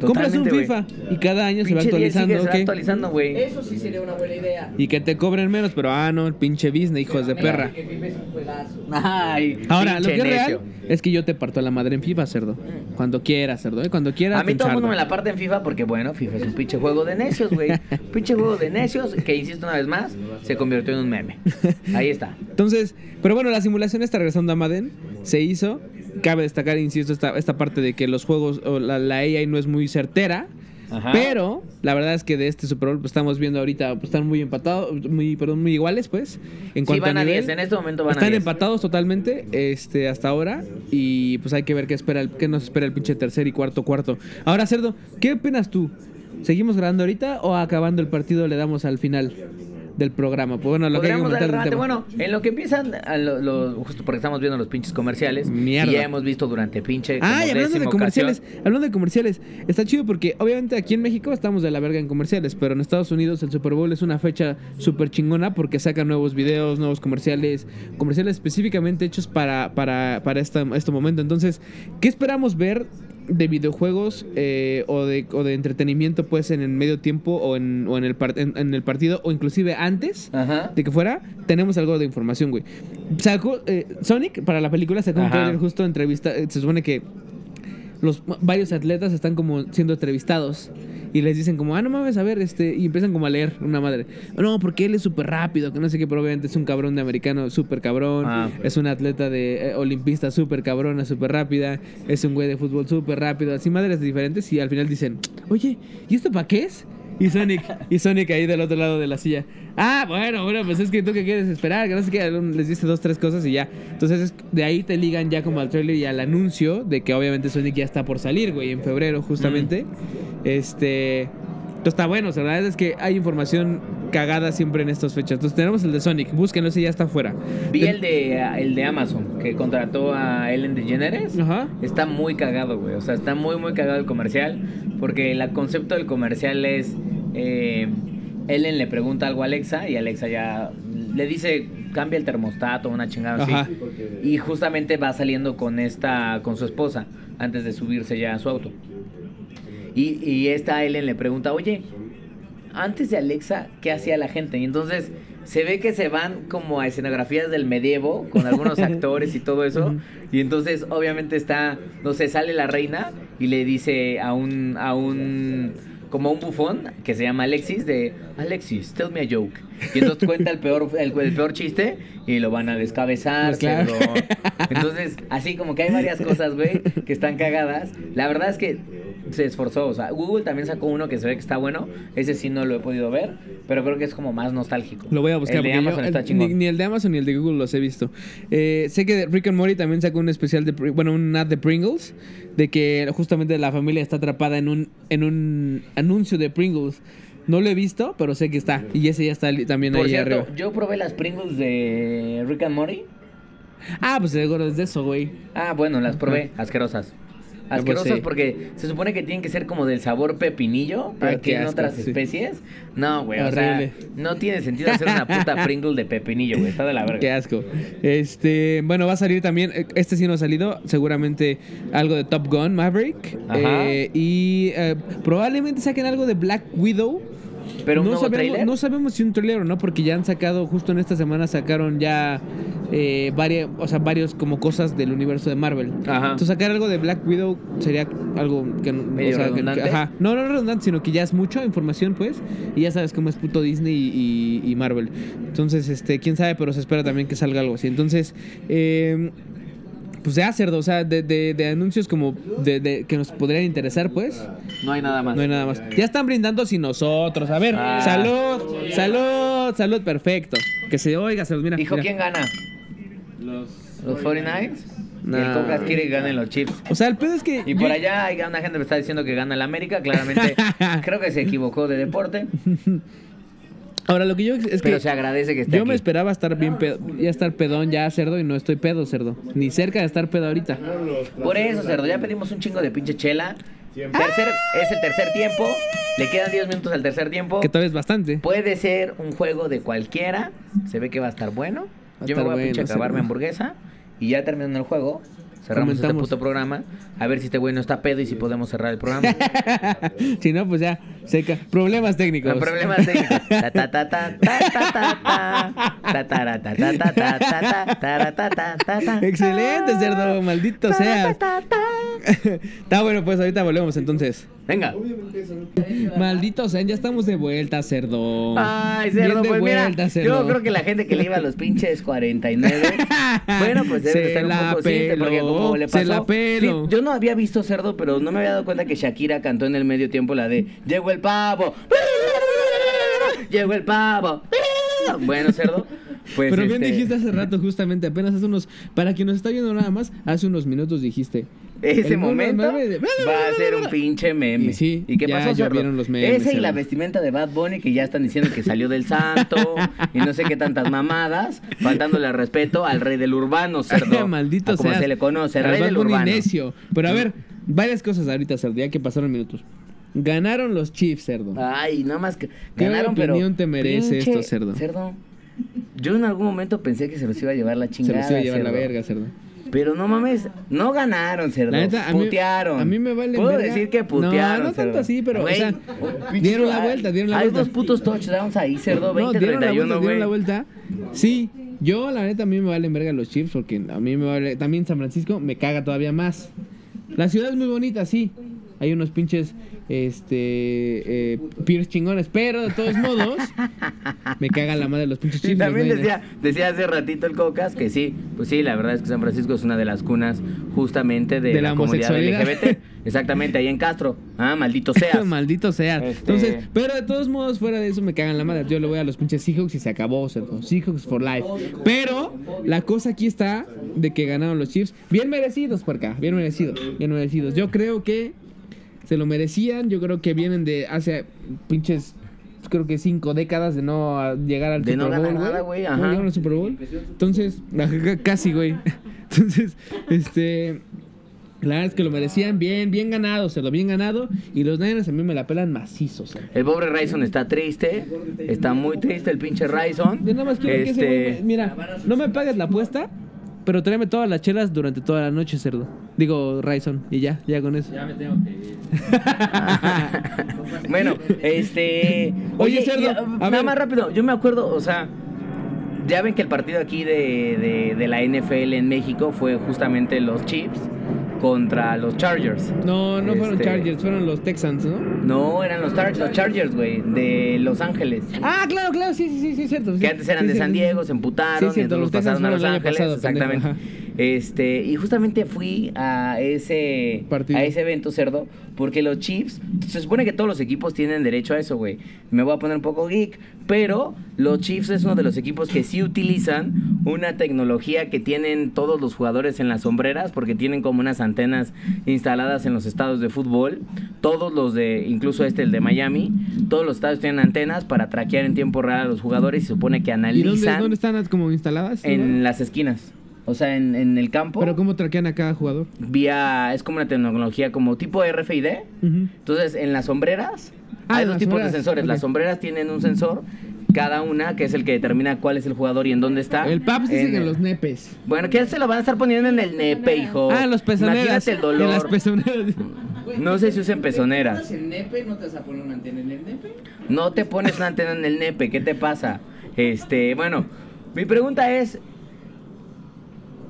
Compras un FIFA y cada año se va actualizando. se va ¿ok? actualizando, güey. Eso sí sería una buena idea. Y que te cobren menos, pero ah, no, el pinche business, hijos de perra. Que FIFA es un juegazo. Ay, Ahora, lo que es real es que yo te parto a la madre en FIFA, cerdo. Cuando quieras, cerdo. ¿eh? Cuando quieras. A mí todo el mundo me la parte en FIFA porque, bueno, FIFA es un pinche juego de necios, güey. pinche juego de necios que, insisto una vez más, se convirtió en un meme. Ahí está. Entonces, pero bueno, la simulación está regresando a Madden. Se hizo. Cabe destacar, insisto, esta, esta parte de que los juegos o la, la AI no es muy certera. Ajá. Pero la verdad es que de este Super Bowl pues, estamos viendo ahorita, pues, están muy empatados, muy, perdón, muy iguales, pues. En Sí, cuanto van a nivel. 10, en este momento van a Están 10. empatados totalmente, este, hasta ahora. Y pues hay que ver qué espera, el- qué nos espera el pinche tercer y cuarto cuarto. Ahora, Cerdo, ¿qué opinas tú? ¿Seguimos grabando ahorita o acabando el partido le damos al final del programa. Pues bueno, lo que hay que Podríamos dar comentar el del rate. tema. Bueno, en lo que empiezan, a lo- lo- justo porque estamos viendo los pinches comerciales. Mierda. Y ya hemos visto durante pinche. Ah, y hablando de comerciales, ocasión- hablando de comerciales, está chido porque obviamente aquí en México estamos de la verga en comerciales, pero en Estados Unidos el Super Bowl es una fecha súper chingona porque sacan nuevos videos, nuevos comerciales, comerciales específicamente hechos para, para, para esta, este momento. Entonces, ¿qué esperamos ver de videojuegos eh, o, de, o de entretenimiento pues en el medio tiempo o en, o en, el, par- en, en el partido o inclusive antes? Ajá. de que fuera, tenemos algo de información, güey. Sacó, eh, Sonic, para la película, sacó un Ajá. trailer justo entrevista. eh, Se supone que los varios atletas están como siendo entrevistados. Y les dicen como, ah, no mames, a ver, este... Y empiezan como a leer una madre. No, porque él es súper rápido, que no sé qué, pero obviamente es un cabrón de americano súper cabrón. Ah. Es un atleta de eh, olimpista súper cabrona, súper rápida. Es un güey de fútbol súper rápido. Así madres diferentes. Y al final dicen, oye, ¿y esto para qué es? Y Sonic, y Sonic ahí del otro lado de la silla. Ah, bueno, bueno, pues es que tú qué quieres esperar, que no sé qué, les dice dos, tres cosas y ya. Entonces es- de ahí te ligan ya como al trailer y al anuncio de que obviamente Sonic ya está por salir, güey, en febrero justamente. Este... Entonces está bueno, o sea, la verdad es que hay información cagada siempre en estas fechas. Entonces tenemos el de Sonic, búsquenlo, ese ya está afuera. Vi el de, el de Amazon, que contrató a Ellen DeGeneres. Ajá. Está muy cagado, güey. O sea, está muy, muy cagado el comercial. Porque el concepto del comercial es. eh, Ellen le pregunta algo a Alexa y Alexa ya le dice cambia el termostato, una chingada así. Y justamente va saliendo con esta, con su esposa, antes de subirse ya a su auto. Y, y esta Ellen le pregunta, oye, antes de Alexa, ¿qué hacía la gente? Y entonces se ve que se van como a escenografías del medievo, con algunos actores y todo eso. Y entonces, obviamente, está, no sé, sale la reina y le dice a un, a un, como a un bufón que se llama Alexis, de Alexis, tell me a joke. Y entonces cuenta el peor, el, el peor chiste y lo van a descabezar. Pues claro. Entonces, así como que hay varias cosas, güey, que están cagadas. La verdad es que se esforzó. O sea, Google también sacó uno que se ve que está bueno. Ese sí no lo he podido ver, pero creo que es como más nostálgico. Lo voy a buscar El de porque yo- Amazon está chingón. Ni, ni el de Amazon ni el de Google los he visto. Eh, sé que Rick and Morty también sacó un especial de, bueno, un ad de Pringles, de que justamente la familia está atrapada en un, en un anuncio de Pringles. No lo he visto, pero sé que está. Y ese ya está también Por ahí cierto, arriba. yo probé las Pringles de Rick and Morty. Ah, pues seguro es de eso, güey. Ah, bueno, las probé. Asquerosas. pues Asquerosas sí. porque se supone que tienen que ser como del sabor pepinillo, pero Ah, qué tienen asco, otras sí. especies. No, güey, o sea, no tiene sentido hacer una puta Pringle de pepinillo, güey. Está de la verga. Qué asco. Este, bueno, va a salir también. eh, Este sí no ha salido. Seguramente algo de Top Gun Maverick. Ajá. Eh, y eh, probablemente saquen algo de Black Widow. Pero no sabemos, trailer. no sabemos si un trailer o no, porque ya han sacado, justo en esta semana sacaron ya eh, varias, o sea, varios como cosas del universo de Marvel. Ajá. Entonces sacar algo de Black Widow sería algo que no- ¿Medio o sea, que- que- redundante? ajá. No, no redundante, sino que ya es mucha información, pues. Y ya sabes cómo es puto Disney y, y- y Marvel. Entonces, este, quién sabe, pero se espera también que salga algo así. Entonces, eh, pues de cerdo, o sea, de, de- de anuncios como de, de- que nos podrían interesar, pues. No hay nada más. No hay nada más. Ya están brindando sin nosotros. A ver, Ah. salud, salud, salud, perfecto. Que se oiga, salud. Mira, mira. ¿quién gana? Los, ¿Los 49ers? Y el. Cocas quiere que ganen los Chiefs. O sea, el pedo es que. Y por allá hay una gente que está diciendo que gana el América. Claramente, creo que se equivocó de deporte. Ahora, lo que yo es pero que. se agradece que esté Yo me esperaba estar bien pedo, ya estar pedón ya cerdo y no estoy pedo cerdo, ni cerca de estar pedo ahorita. Por eso, cerdo, ya pedimos un chingo de pinche chela. Tercer, es el tercer tiempo. Le quedan 10 minutos al tercer tiempo. Que todavía es bastante. Puede ser un juego de cualquiera. Se ve que va a estar bueno. a Yo me voy a pinche acabar mi hamburguesa. Y ya terminando el juego, cerramos este puto programa. A ver si este güey no está pedo y si podemos cerrar el programa. si no, pues ya, Seca. Problemas técnicos. Problemas técnicos. Excelente, cerdo. Maldito seas. Está bueno, pues ahorita volvemos entonces. Venga. Maldito sean, ya estamos de vuelta, cerdo. Ay, cerdo, pues vuelta, mira, cerdo. yo creo que la gente que le iba a los pinches 49, bueno, pues debe se estar la un poco porque le se la pelo. Yo no había visto cerdo, pero no me había dado cuenta que Shakira cantó en el medio tiempo la de Llegó el pavo. Llegó el pavo. Bueno, cerdo, pues Pero bien este, dijiste hace rato, justamente, apenas hace unos. Para quien nos está viendo nada más, hace unos minutos dijiste: Ese momento de- va a ser un pinche meme. Y sí, ¿Y qué ya pasó, cerdo? llovieron los memes, Ese y la vestimenta de Bad Bunny que ya están diciendo que salió del santo y no sé qué tantas mamadas, faltándole al respeto al rey del urbano, cerdo. Maldito A como seas. se le conoce, Al rey Bad del Bunny urbano. necio. Pero a ver, varias cosas ahorita, cerdo, ya que pasaron minutos. Ganaron los Chiefs, cerdo. Ay, nada más que ¿Qué ganaron, pero opinión te merece pinche esto, cerdo? Cerdo. Yo en algún momento pensé que se los iba a llevar la Se chingada. los iba a llevar la verga, cerdo. Pero no mames, no ganaron, cerdo. La neta, a mí- putearon. a mí me vale Puedo verga. decir que No, putearon. no tanto cerdo. así, pero, o sea, pinche- dieron la hay- vuelta, dieron la Hay vuelta. dos putos touchdowns ahí, cerdo. No, dieron la 20-31, vuelta, dieron la vuelta. Sí, yo la neta a mí me valen verga los Chiefs porque a mí me vale... También San Francisco me caga todavía más. La ciudad es muy bonita, sí. Hay unos pinches, este, eh, piers chingones, pero de todos modos, me caga la madre los pinches Y Chiefs. los también decía, decía hace ratito el Cocas que sí, pues sí, la verdad es que San Francisco es una de las cunas justamente de, De la, la comunidad. LGBT. Exactamente, ahí en Castro. Ah, maldito seas. Maldito sea. Este- Entonces, pero de todos modos, fuera de eso me cagan la madre. Yo le voy a los pinches Seahawks y se acabó, cerdo. Seahawks for life. Pero la cosa aquí está de que ganaron los Chiefs. Bien merecidos por acá. Bien merecidos. Bien merecidos. Yo creo que se lo merecían. Yo creo que vienen de hace pinches. Creo que cinco décadas de no ah, llegar al De no Bowl. ganar nada, güey, No llegaron al Super Bowl. Entonces, casi, güey. Entonces, este. La verdad es que lo merecían bien, bien ganado, cerdo, bien ganado. Y los Niners a mí me la pelan macizo, cerdo. El pobre Ryson está triste. Está muy triste el pinche Ryson. Yo nada más quiero que ese güey Este, Mira, no me pagues la apuesta, pero tráeme todas las chelas durante toda la noche, cerdo. Digo, Ryson, y ya, ya con eso. Ya me tengo que ir. Bueno, este. Oye, Cerdo, y, a ver. nada más rápido. Yo me acuerdo, o sea. Ya ven que el partido aquí de, de, de la NFL en México fue justamente los Chiefs contra los Chargers. No, no fueron Este, Chargers, fueron los Texans, ¿no? No, eran los, Tar- los Chargers, güey, de Los Ángeles. Ah, claro, claro, sí, sí, sí, sí, cierto. sí. Que antes eran Sí, de San sí. Diego, se emputaron Sí, cierto, y entonces los los pasaron a Los Ángeles. pasado, exactamente. pendejo, Este, y justamente fui a ese Partido. a ese evento cerdo porque los Chiefs, se supone que todos los equipos tienen derecho a eso, güey. Me voy a poner un poco geek, pero los Chiefs es uno de los equipos que sí utilizan una tecnología que tienen todos los jugadores en las sombreras porque tienen como unas antenas instaladas en los estados de fútbol. Todos los de, incluso este, el de Miami, todos los estadios tienen antenas para traquear en tiempo real a los jugadores y se supone que ¿Y dónde, analizan dónde están como instaladas? en las esquinas. O sea, en, en el campo. Pero ¿cómo traquean a cada jugador? Vía, es como una tecnología como tipo RFID. Entonces, en las sombreras Ah, hay en dos tipos sombreras, de sensores. Las sombreras tienen un sensor, cada una, que es el que determina cuál es el jugador y en dónde está. El Paps dice En que el- los nepes. Bueno, que se lo van a estar poniendo en el nepe, hijo. Ah, los pezoneras. Imagínate el En dolor. las pezoneras. No sé si usen pezoneras. en nepe? ¿No te vas a poner una antena en el nepe? No te pones una antena en el nepe, ¿qué te pasa? Este, bueno, mi pregunta es.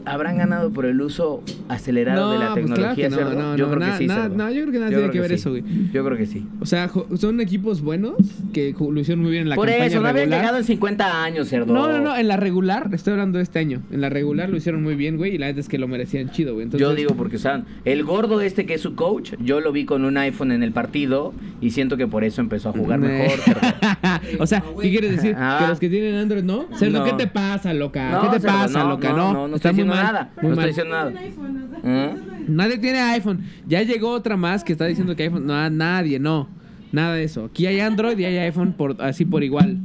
¿Habrán ganado por el uso acelerado de la pues claro tecnología, no, no, yo creo que sí, no, yo creo que nada Yo tiene que ver sí. eso, güey. Yo creo que sí. O sea, son equipos buenos que lo hicieron muy bien en la por campaña eso, no habían regular. llegado en 50 años, cerdo. No, no, no, en la regular, estoy hablando de este año. En la regular lo hicieron muy bien, güey, y la neta es que lo merecían chido, güey. Entonces, Yo digo porque, o sea, el gordo este que es su coach, yo lo vi con un iPhone en el partido y siento que por eso empezó a jugar mejor, o sea, ¿qué quieres decir? Ah. Que los que tienen Android no. Cerdo. ¿qué te pasa, loca? ¿Qué te cerdo, pasa, loca? no, No, no, no diciendo mal. nada. muy No mal. estoy diciendo nada. ¿Eh? Nadie tiene iPhone. Ya llegó otra más que está diciendo que iPhone. No, nadie, no. Nada de eso. Aquí hay Android y hay iPhone por, así por igual.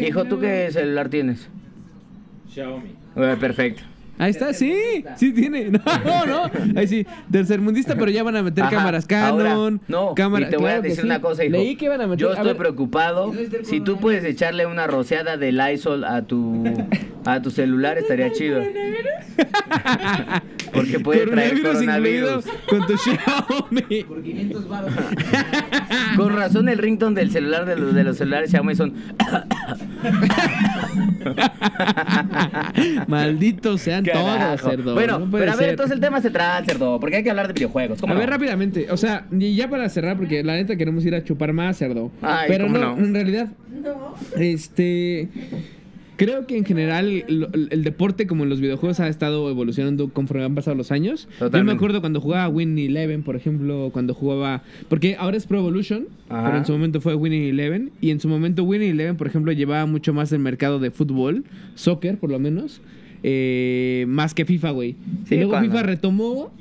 Hijo, ¿tú qué celular tienes? Xiaomi. Eh, perfecto. Ahí está, sí, sí tiene. No, no. Ahí sí, tercermundista, pero ya van a meter Ajá, cámaras ahora, Canon. no, cámara- y te voy claro a decir sí. una cosa, hijo. Leí que iban a meter. Yo estoy ver, preocupado. Si tú puedes echarle una rociada de Lysol a tu a tu celular estaría chido. Porque puede traer coronavirus. con tu Xiaomi. Por 500 baros. Con razón el ringtone del celular de los, de los celulares Xiaomi son Malditos sean Carajo. cerdo. Bueno, no pero a ver, ser. entonces el tema central, cerdo, porque hay que hablar de videojuegos. ¿cómo A ver, rápidamente, o sea, y ya para cerrar, porque la neta queremos ir a chupar más, cerdo. Ay, Pero ¿cómo no, no? en realidad, este. Creo que en general el, deporte, como en los videojuegos, ha estado evolucionando conforme han pasado los años. Yo me acuerdo cuando jugaba Win Eleven, por ejemplo, cuando jugaba. Porque ahora es Pro Evolution, Ajá. pero en su momento fue Winning Eleven. Y en su momento Winning Eleven, por ejemplo, llevaba mucho más el mercado de fútbol, soccer por lo menos. Eh, más que FIFA, güey. Sí, y luego cuando- FIFA retomó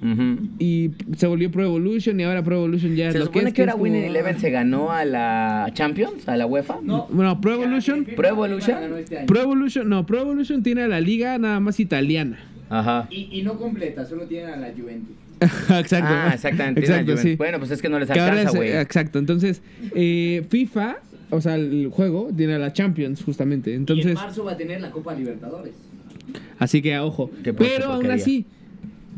y se volvió Pro Evolution y ahora Pro Evolution ya es Se lo supone es, que ahora como- Winning Eleven se ganó a la Champions, a la UEFA. No. Bueno, Pro Evolution, Pro Evolution. Este. Pro Evolution, no, Pro Evolution tiene a la liga nada más italiana. Ajá. Y, y no completa, solo tienen a la Juventus. exacto. Ah, exactamente. tiene Exacto, sí. Bueno, pues es que no les Que alcanza, güey. exacto. Entonces, eh, FIFA, o sea, el juego tiene a la Champions justamente. y en Entonces, marzo va a tener la Copa Libertadores. Así que ojo. Pero aún así,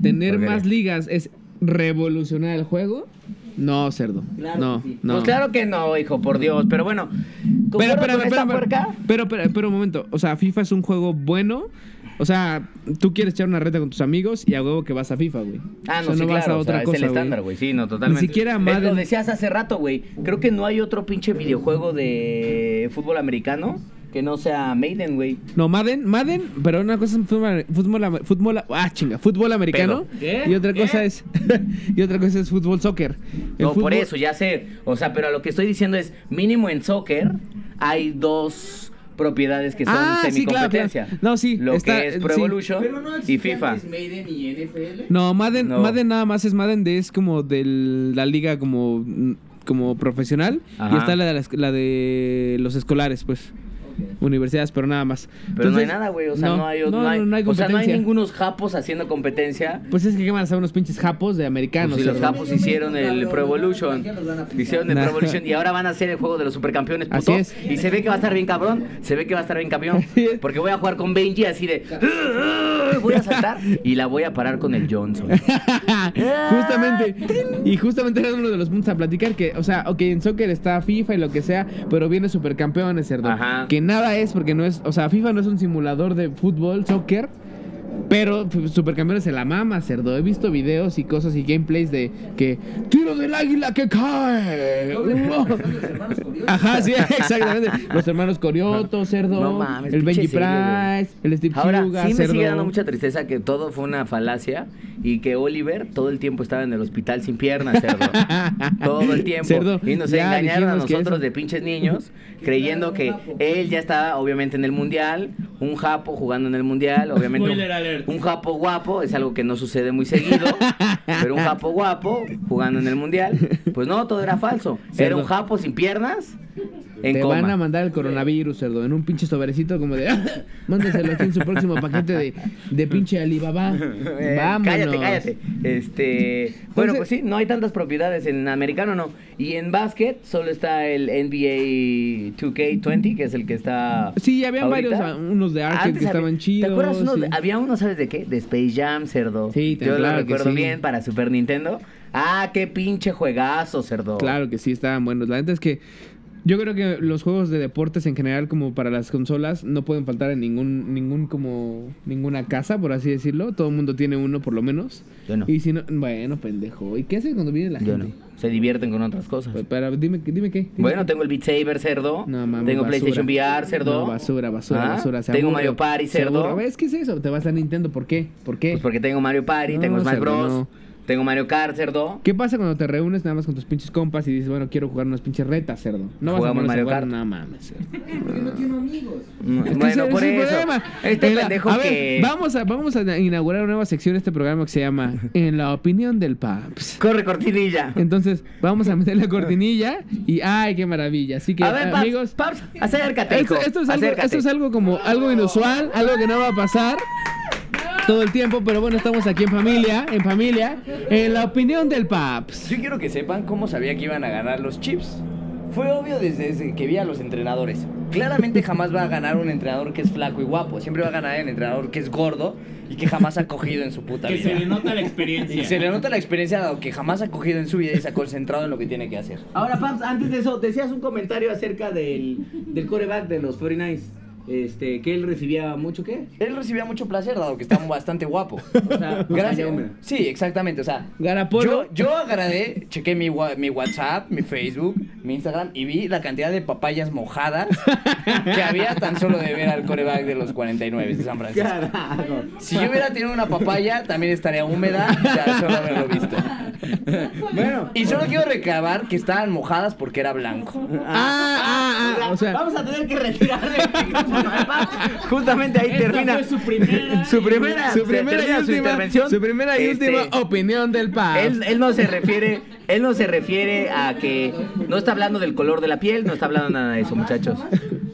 tener Porquería. más ligas es revolucionar el juego. No, cerdo. Claro no, sí. no. Pues claro que no, hijo, por Dios. Pero bueno, Pero, ¿concuerdas pero, pero, esta pero, puerca? pero, pero, pero un momento. O sea, FIFA es un juego bueno. O sea, tú quieres echar una reta con tus amigos y a huevo que vas a FIFA, güey. Ah, O no, sea, sí, vas claro, a o sea, otra es cosa, el estándar, güey, sí, no, totalmente. Ni siquiera Madden- Lo decías hace rato, güey, creo que no hay otro pinche videojuego de fútbol americano que no sea Maiden, güey. No, Madden, Madden, pero una cosa es fútbol, fútbol, fútbol- ah, chinga, fútbol americano. Y otra ¿Qué? cosa es, y otra cosa es fútbol soccer. El No, por eso, ya sé. O sea, pero lo que estoy diciendo es, mínimo en soccer hay dos propiedades que son Ah, sí, claro, semicompetencia. claro. No, sí, Lo está- que es Pro sí. Evolution Pero no y FIFA. antes Maiden y NFL. No, Madden, No. Madden nada más es Madden de es como de la liga como, como profesional y está la de, las- la de los escolares, pues. Universidades, pero nada más. Pero no hay Entonces, nano güey. O sea, no, hay, no, no hay, no, hay o sea, no hay ningunos japos haciendo competencia. Pues es que qué van a hacer unos pinches japos de americanos. Pues si los japos hicieron el Pro Evolution. Hicieron el. Pro Evolution y ahora van a hacer el juego de los supercampeones, Así puto. es. Y se ve que va a estar bien cabrón. Se ve que va a estar bien es. Porque voy a jugar con Benji así de. Voy a saltar y la voy a parar con el Johnson. justamente. Y justamente era uno de los puntos a platicar que, o sea, ok, en soccer está FIFA y lo que sea, pero viene supercampeones, cerdo. Ajá. Que nada es porque no es, o sea, FIFA no es un simulador de fútbol, soccer. Pero f- Supercampeones se la mama, cerdo. He visto videos y cosas y gameplays de que tiro del águila que cae. Ajá, sí, exactamente. Los hermanos Corioto, cerdo. No mames, el Benji güey. Price, el Steve Ahora, sí me cerdo. sigue dando mucha tristeza que todo fue una falacia y que Oliver todo el tiempo estaba en el hospital sin piernas, cerdo. todo el tiempo. Cerdo, y nos ya engañaron a nosotros de pinches niños creyendo que él ya estaba obviamente en el mundial, un japo jugando en el mundial, obviamente Spoiler un, un japo guapo, es algo que no sucede muy seguido, pero un japo guapo jugando en el mundial, pues no, todo era falso. Era un japo sin piernas en Te coma. van a mandar el coronavirus, cerdo, en un pinche sobrecito como de... Mándeselo aquí en su próximo paquete de, de pinche Alibaba. Eh, Vámonos. Cállate, cállate. Este, bueno, pues sí, no hay tantas propiedades en americano, no. Y en básquet solo está el NBA 2K20, que es el que está. Sí, ahorita. varios, ah, unos de arcade Antes que había- estaban chidos. ¿Te acuerdas uno? de- sí. había uno, ¿sabes de qué? De Space Jam, cerdo. Sí, te- Yo claro lo recuerdo sí. bien para Super Nintendo. Ah, qué pinche juegazo, cerdo. Claro que sí, estaban buenos. La neta es que yo creo que los juegos de deportes en general, como para las consolas, no pueden faltar en ningún, ningún como, ninguna casa, por así decirlo. Todo el mundo tiene uno por lo menos. Yo no. Y si no, bueno, pendejo. ¿Y qué haces cuando viene la Yo no. gente? Se divierten con otras cosas. Pero, pero dime, dime qué. dime Bueno, qué. tengo el Beat Saber, cerdo. No, mames, tengo basura. PlayStation VR, cerdo. No, basura, basura, Ah, basura. se Tengo aburre, Mario Party, cerdo. ¿Ves qué es eso? Te vas a Nintendo, ¿por qué? ¿Por qué? Pues porque tengo Mario Party, No, tengo Smash Bros. No. Tengo Mario Kart, cerdo. ¿Qué pasa cuando te reúnes nada más con tus pinches compas y dices, bueno, quiero jugar unas pinches retas, cerdo? No vas a Jugamos ponerse a Mario jugar, Kart. No mames, cerdo. Porque no tiene amigos. Que Bueno, por es el eso. problema. Este la- pendejo a ver, que. vamos a, vamos a inaugurar una nueva sección de este programa que se llama En la opinión del Paps. Corre cortinilla. Entonces, vamos a meter la cortinilla y ay, qué maravilla. Así que, A ver, Paps, amigos, Paps, acércate, esto, hijo. esto es algo, acércate. esto es algo como algo inusual, algo que no va a pasar todo el tiempo, pero bueno, estamos aquí en familia, en familia, en la opinión del Paps. Yo quiero que sepan cómo sabía que iban a ganar los Chips. Fue obvio desde, desde que vi a los entrenadores. Claramente jamás va a ganar un entrenador que es flaco y guapo. Siempre va a ganar el entrenador que es gordo y que jamás ha cogido en su puta Que vida. se le nota la experiencia. Y se le nota la experiencia dado que jamás ha cogido en su vida y se ha concentrado en lo que tiene que hacer. Ahora, Paps, antes de eso, decías un comentario acerca del, del coreback de los 49 Este, que él recibía mucho, ¿qué? Él recibía mucho placer dado que está bastante guapo. O sea, Gracias. hombre. Sí, exactamente. O sea, Garapolo. yo, yo agradé, chequé mi, mi WhatsApp, mi Facebook, mi Instagram y vi la cantidad de papayas mojadas que había tan solo de ver al coreback de los 49 de San Francisco. Carajo. Si yo hubiera tenido una papaya, también estaría húmeda, ya solo haberlo visto. Bueno, Y solo quiero recabar que estaban mojadas porque era blanco. Ah, ah, ah, o sea, vamos a tener que retirar el. Justamente ahí Esta termina. fue su primera. Su primera, Su primera, y termina su última, intervención. su primera y Este, última opinión del PAP. Él, él no se refiere, él no se refiere a que no está hablando del color de la piel, no está hablando nada de eso, muchachos.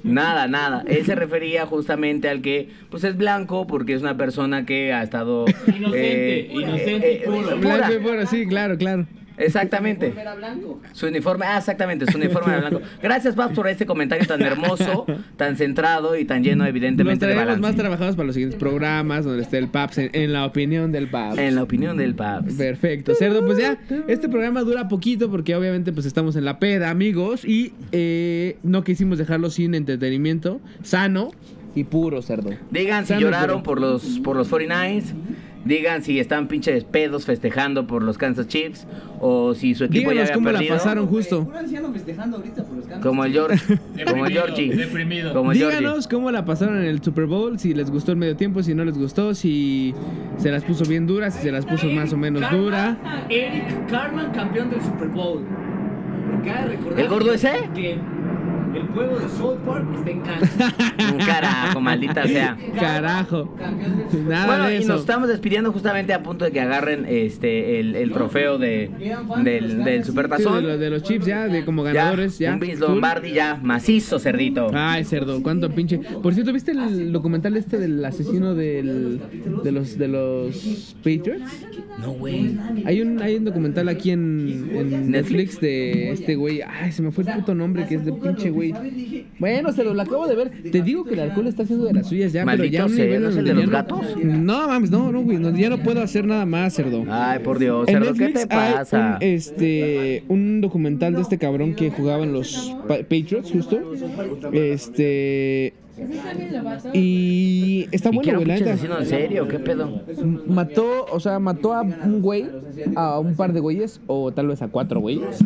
Nada, nada. Él se refería justamente al que pues es blanco porque es una persona que ha estado Inocente, inocente y puro. pura. Blanco y puro, sí, claro, claro. Exactamente. Era blanco. Su uniforme, ah, exactamente, su uniforme era blanco. Gracias, Pabs, por este comentario tan hermoso, tan centrado y tan lleno, evidentemente, de traeremos balance. más trabajados para los siguientes programas donde esté el PAPS en, en la opinión del PAPS. En la opinión del Pabs. Perfecto, cerdo. Pues ya, este programa dura poquito porque obviamente pues estamos en la peda, amigos, y eh, no quisimos dejarlo sin entretenimiento sano y puro, cerdo. Digan si lloraron por los, por los 49ers. Digan si están pinches pedos festejando por los Kansas Chiefs. O si su equipo Díganos ya cómo había la perdido. pasaron justo. Puro anciano festejando ahorita por los Kansas Como el George. como el Deprimido, Georgie. deprimido. Como el Georgie. Díganos cómo la pasaron en el Super Bowl, si les gustó el medio tiempo, si no les gustó, si se las puso bien duras, si se las puso más o menos dura. Eric Carman, campeón del Super Bowl. Porque hay que recordar ¿El gordo ese? Que el juego de South Park está en Kansas. Carajo, maldita sea. Carajo. Nada Bueno, de y nos estamos despidiendo justamente a punto de que agarren este el, el trofeo de, del, del Sí, Supertazón. de, los, de los chips ya, de como ganadores, ya. Un Vince. Lombardi ya, macizo, cerdito. Ay, cerdo, cuánto pinche. Por cierto, ¿viste el documental este del asesino del, de los de los Patriots? No, güey. Hay un hay un documental aquí en, en Netflix de este güey. Ay, se me fue el puto nombre que es de pinche güey. Bueno, se lo, acabo de ver. Te digo que el alcohol está haciendo de las suyas ya, pero ya un sea, nivel ¿no es el de los gatos? No, mames, no, no, güey, no, ya no puedo hacer nada más, cerdo. Ay, por Dios, En cerdo, ¿qué Netflix te hay pasa? un, este, un documental de este cabrón que jugaba en los Pa- Patriots, justo. Este. Y está ¿Y que era bueno, güey, asesino en serio? ¿Qué pedo? Mató, o sea, mató a un güey, a un par de güeyes, o tal vez a cuatro güeyes.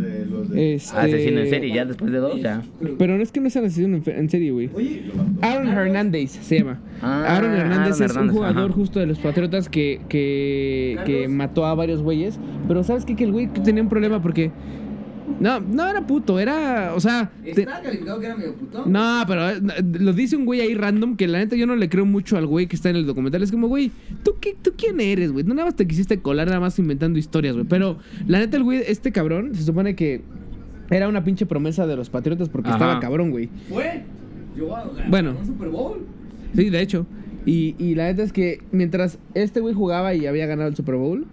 Este, Asesino en serie, ya después de dos, ya. Pero no es que no sea asesino en, serie, güey. Aaron Hernández se llama. Ah, Aaron Hernández Aaron es un jugador ajá. justo de los Patriotas que, que, que mató a varios güeyes. Pero ¿sabes qué? Que el güey tenía un problema porque... No, no era puto, era... O sea... te- Está calificado que era medio puto. no, pero eh, lo dice un güey ahí random que la neta yo no le creo mucho al güey que está en el documental. Es como, güey, ¿tú, qué, ¿tú quién eres, güey? No nada más te quisiste colar nada más inventando historias, güey. Pero la neta el güey, este cabrón, se supone que era una pinche promesa de los patriotas porque Ajá. estaba cabrón, güey. Fue. Llegó a ganar Bueno. un Super Bowl. Sí, de hecho. Y, y la neta es que mientras este güey jugaba y había ganado el Super Bowl,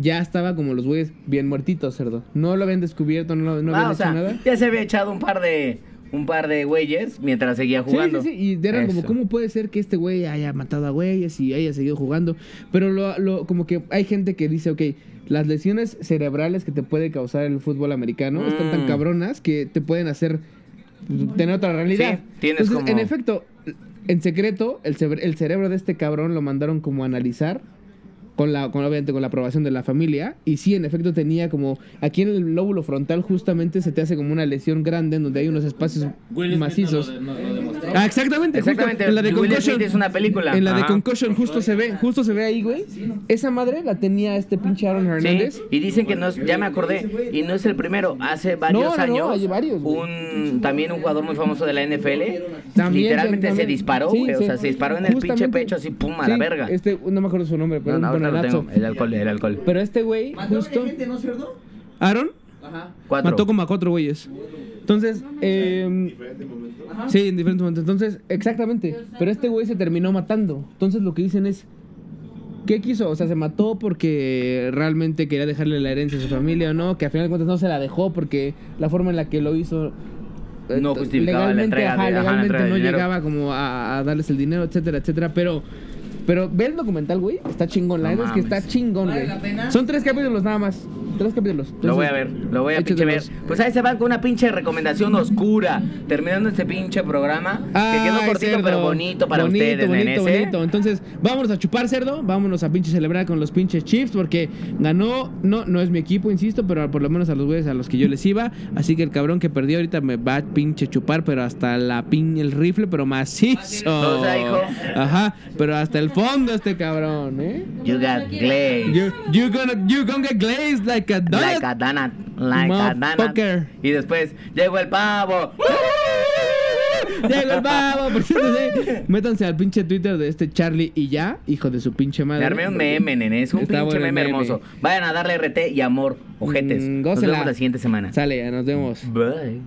ya estaba como los güeyes bien muertitos, cerdo. No lo habían descubierto, no, lo- no Ah, habían o hecho sea, nada. ya se había echado un par de un par de güeyes mientras seguía Sí, jugando. sí, sí, y eran como. ¿cómo puede ser que este güey haya matado a güeyes y haya seguido jugando? Pero lo, lo- como que hay gente que dice, ok, las lesiones cerebrales que te puede causar el fútbol americano están tan Mm. cabronas que te pueden hacer tener otra realidad. Sí, tienes Entonces, como- en efecto, en secreto, el cerebro de este cabrón lo mandaron como a analizar. Con la, con, obviamente con la aprobación de la familia. Y sí, en efecto tenía como... Aquí en el lóbulo frontal justamente se te hace como una lesión grande en donde hay unos espacios Will Smith macizos. lo de- lo. Ah, exactamente, justo Exactamente, en la de Will Concussion. Smith es una película. En la de. Concussion justo se ve, justo se ve ahí, güey. Esa madre la tenía este pinche Aaron Hernández. Sí, y dicen que no es, ya me acordé, y no es el primero, hace varios No, no, no, años, hay varios, un también un jugador muy famoso de la NFL, También, literalmente también. se disparó, Sí, güey, o sea, se disparó en el pinche pecho así, pum, a Sí, la verga. Este, no me acuerdo su nombre, pero Lo buenazo. tengo, el alcohol, el alcohol. Pero este güey, Mató a justo. gente, ¿no, cerdo? Aaron Ajá. Cuatro. mató como a cuatro güeyes. Entonces, eh, sí, en diferentes momentos. Entonces, exactamente. Pero este güey se terminó matando. Entonces, lo que dicen es. ¿Qué quiso? O sea, se mató porque realmente quería dejarle la herencia a su familia o no, que a final de cuentas no se la dejó porque la forma en la que lo hizo eh, No justificaba la legalmente, entrega ajá, de- ajá, la legalmente entrega de no dinero. llegaba como a, a darles el dinero, etcétera, etcétera, pero pero ve el documental, güey, está chingón, la No neta es que está chingón, ¿Vale güey. la pena? Son tres capítulos nada más, tres capítulos. Lo voy a ver, lo voy a pinche ver. Pues ahí se van con una pinche recomendación oscura. Terminando este pinche programa. que quedó cortito cerdo. pero bonito para Bonito, ustedes, bonito, nenes, ¿eh? bonito. Entonces, vámonos a chupar cerdo, vámonos a pinche celebrar con los pinches Chiefs porque ganó, no, no es mi equipo, insisto, pero por lo menos a los güeyes a los que yo les iba. Así que el cabrón que perdió ahorita me va a pinche chupar, pero hasta la pin, el rifle, pero macizo. O sea, hijo. Ajá, pero hasta el fondo este cabrón, ¿eh? You got glaze. You, you gonna, you gonna get glazed like a donut. Like a donut. Like a donut. Y después llegó el pavo. Llegó el babo. Por cierto, sí, Métanse al pinche Twitter de este Charlie y ya, hijo de su pinche madre. Me armé un meme, nene. Es un Está pinche meme, meme. hermoso. Vayan a darle RT y amor, ojetes. Mm, Nos vemos la siguiente semana. Sale, nos vemos. Bye.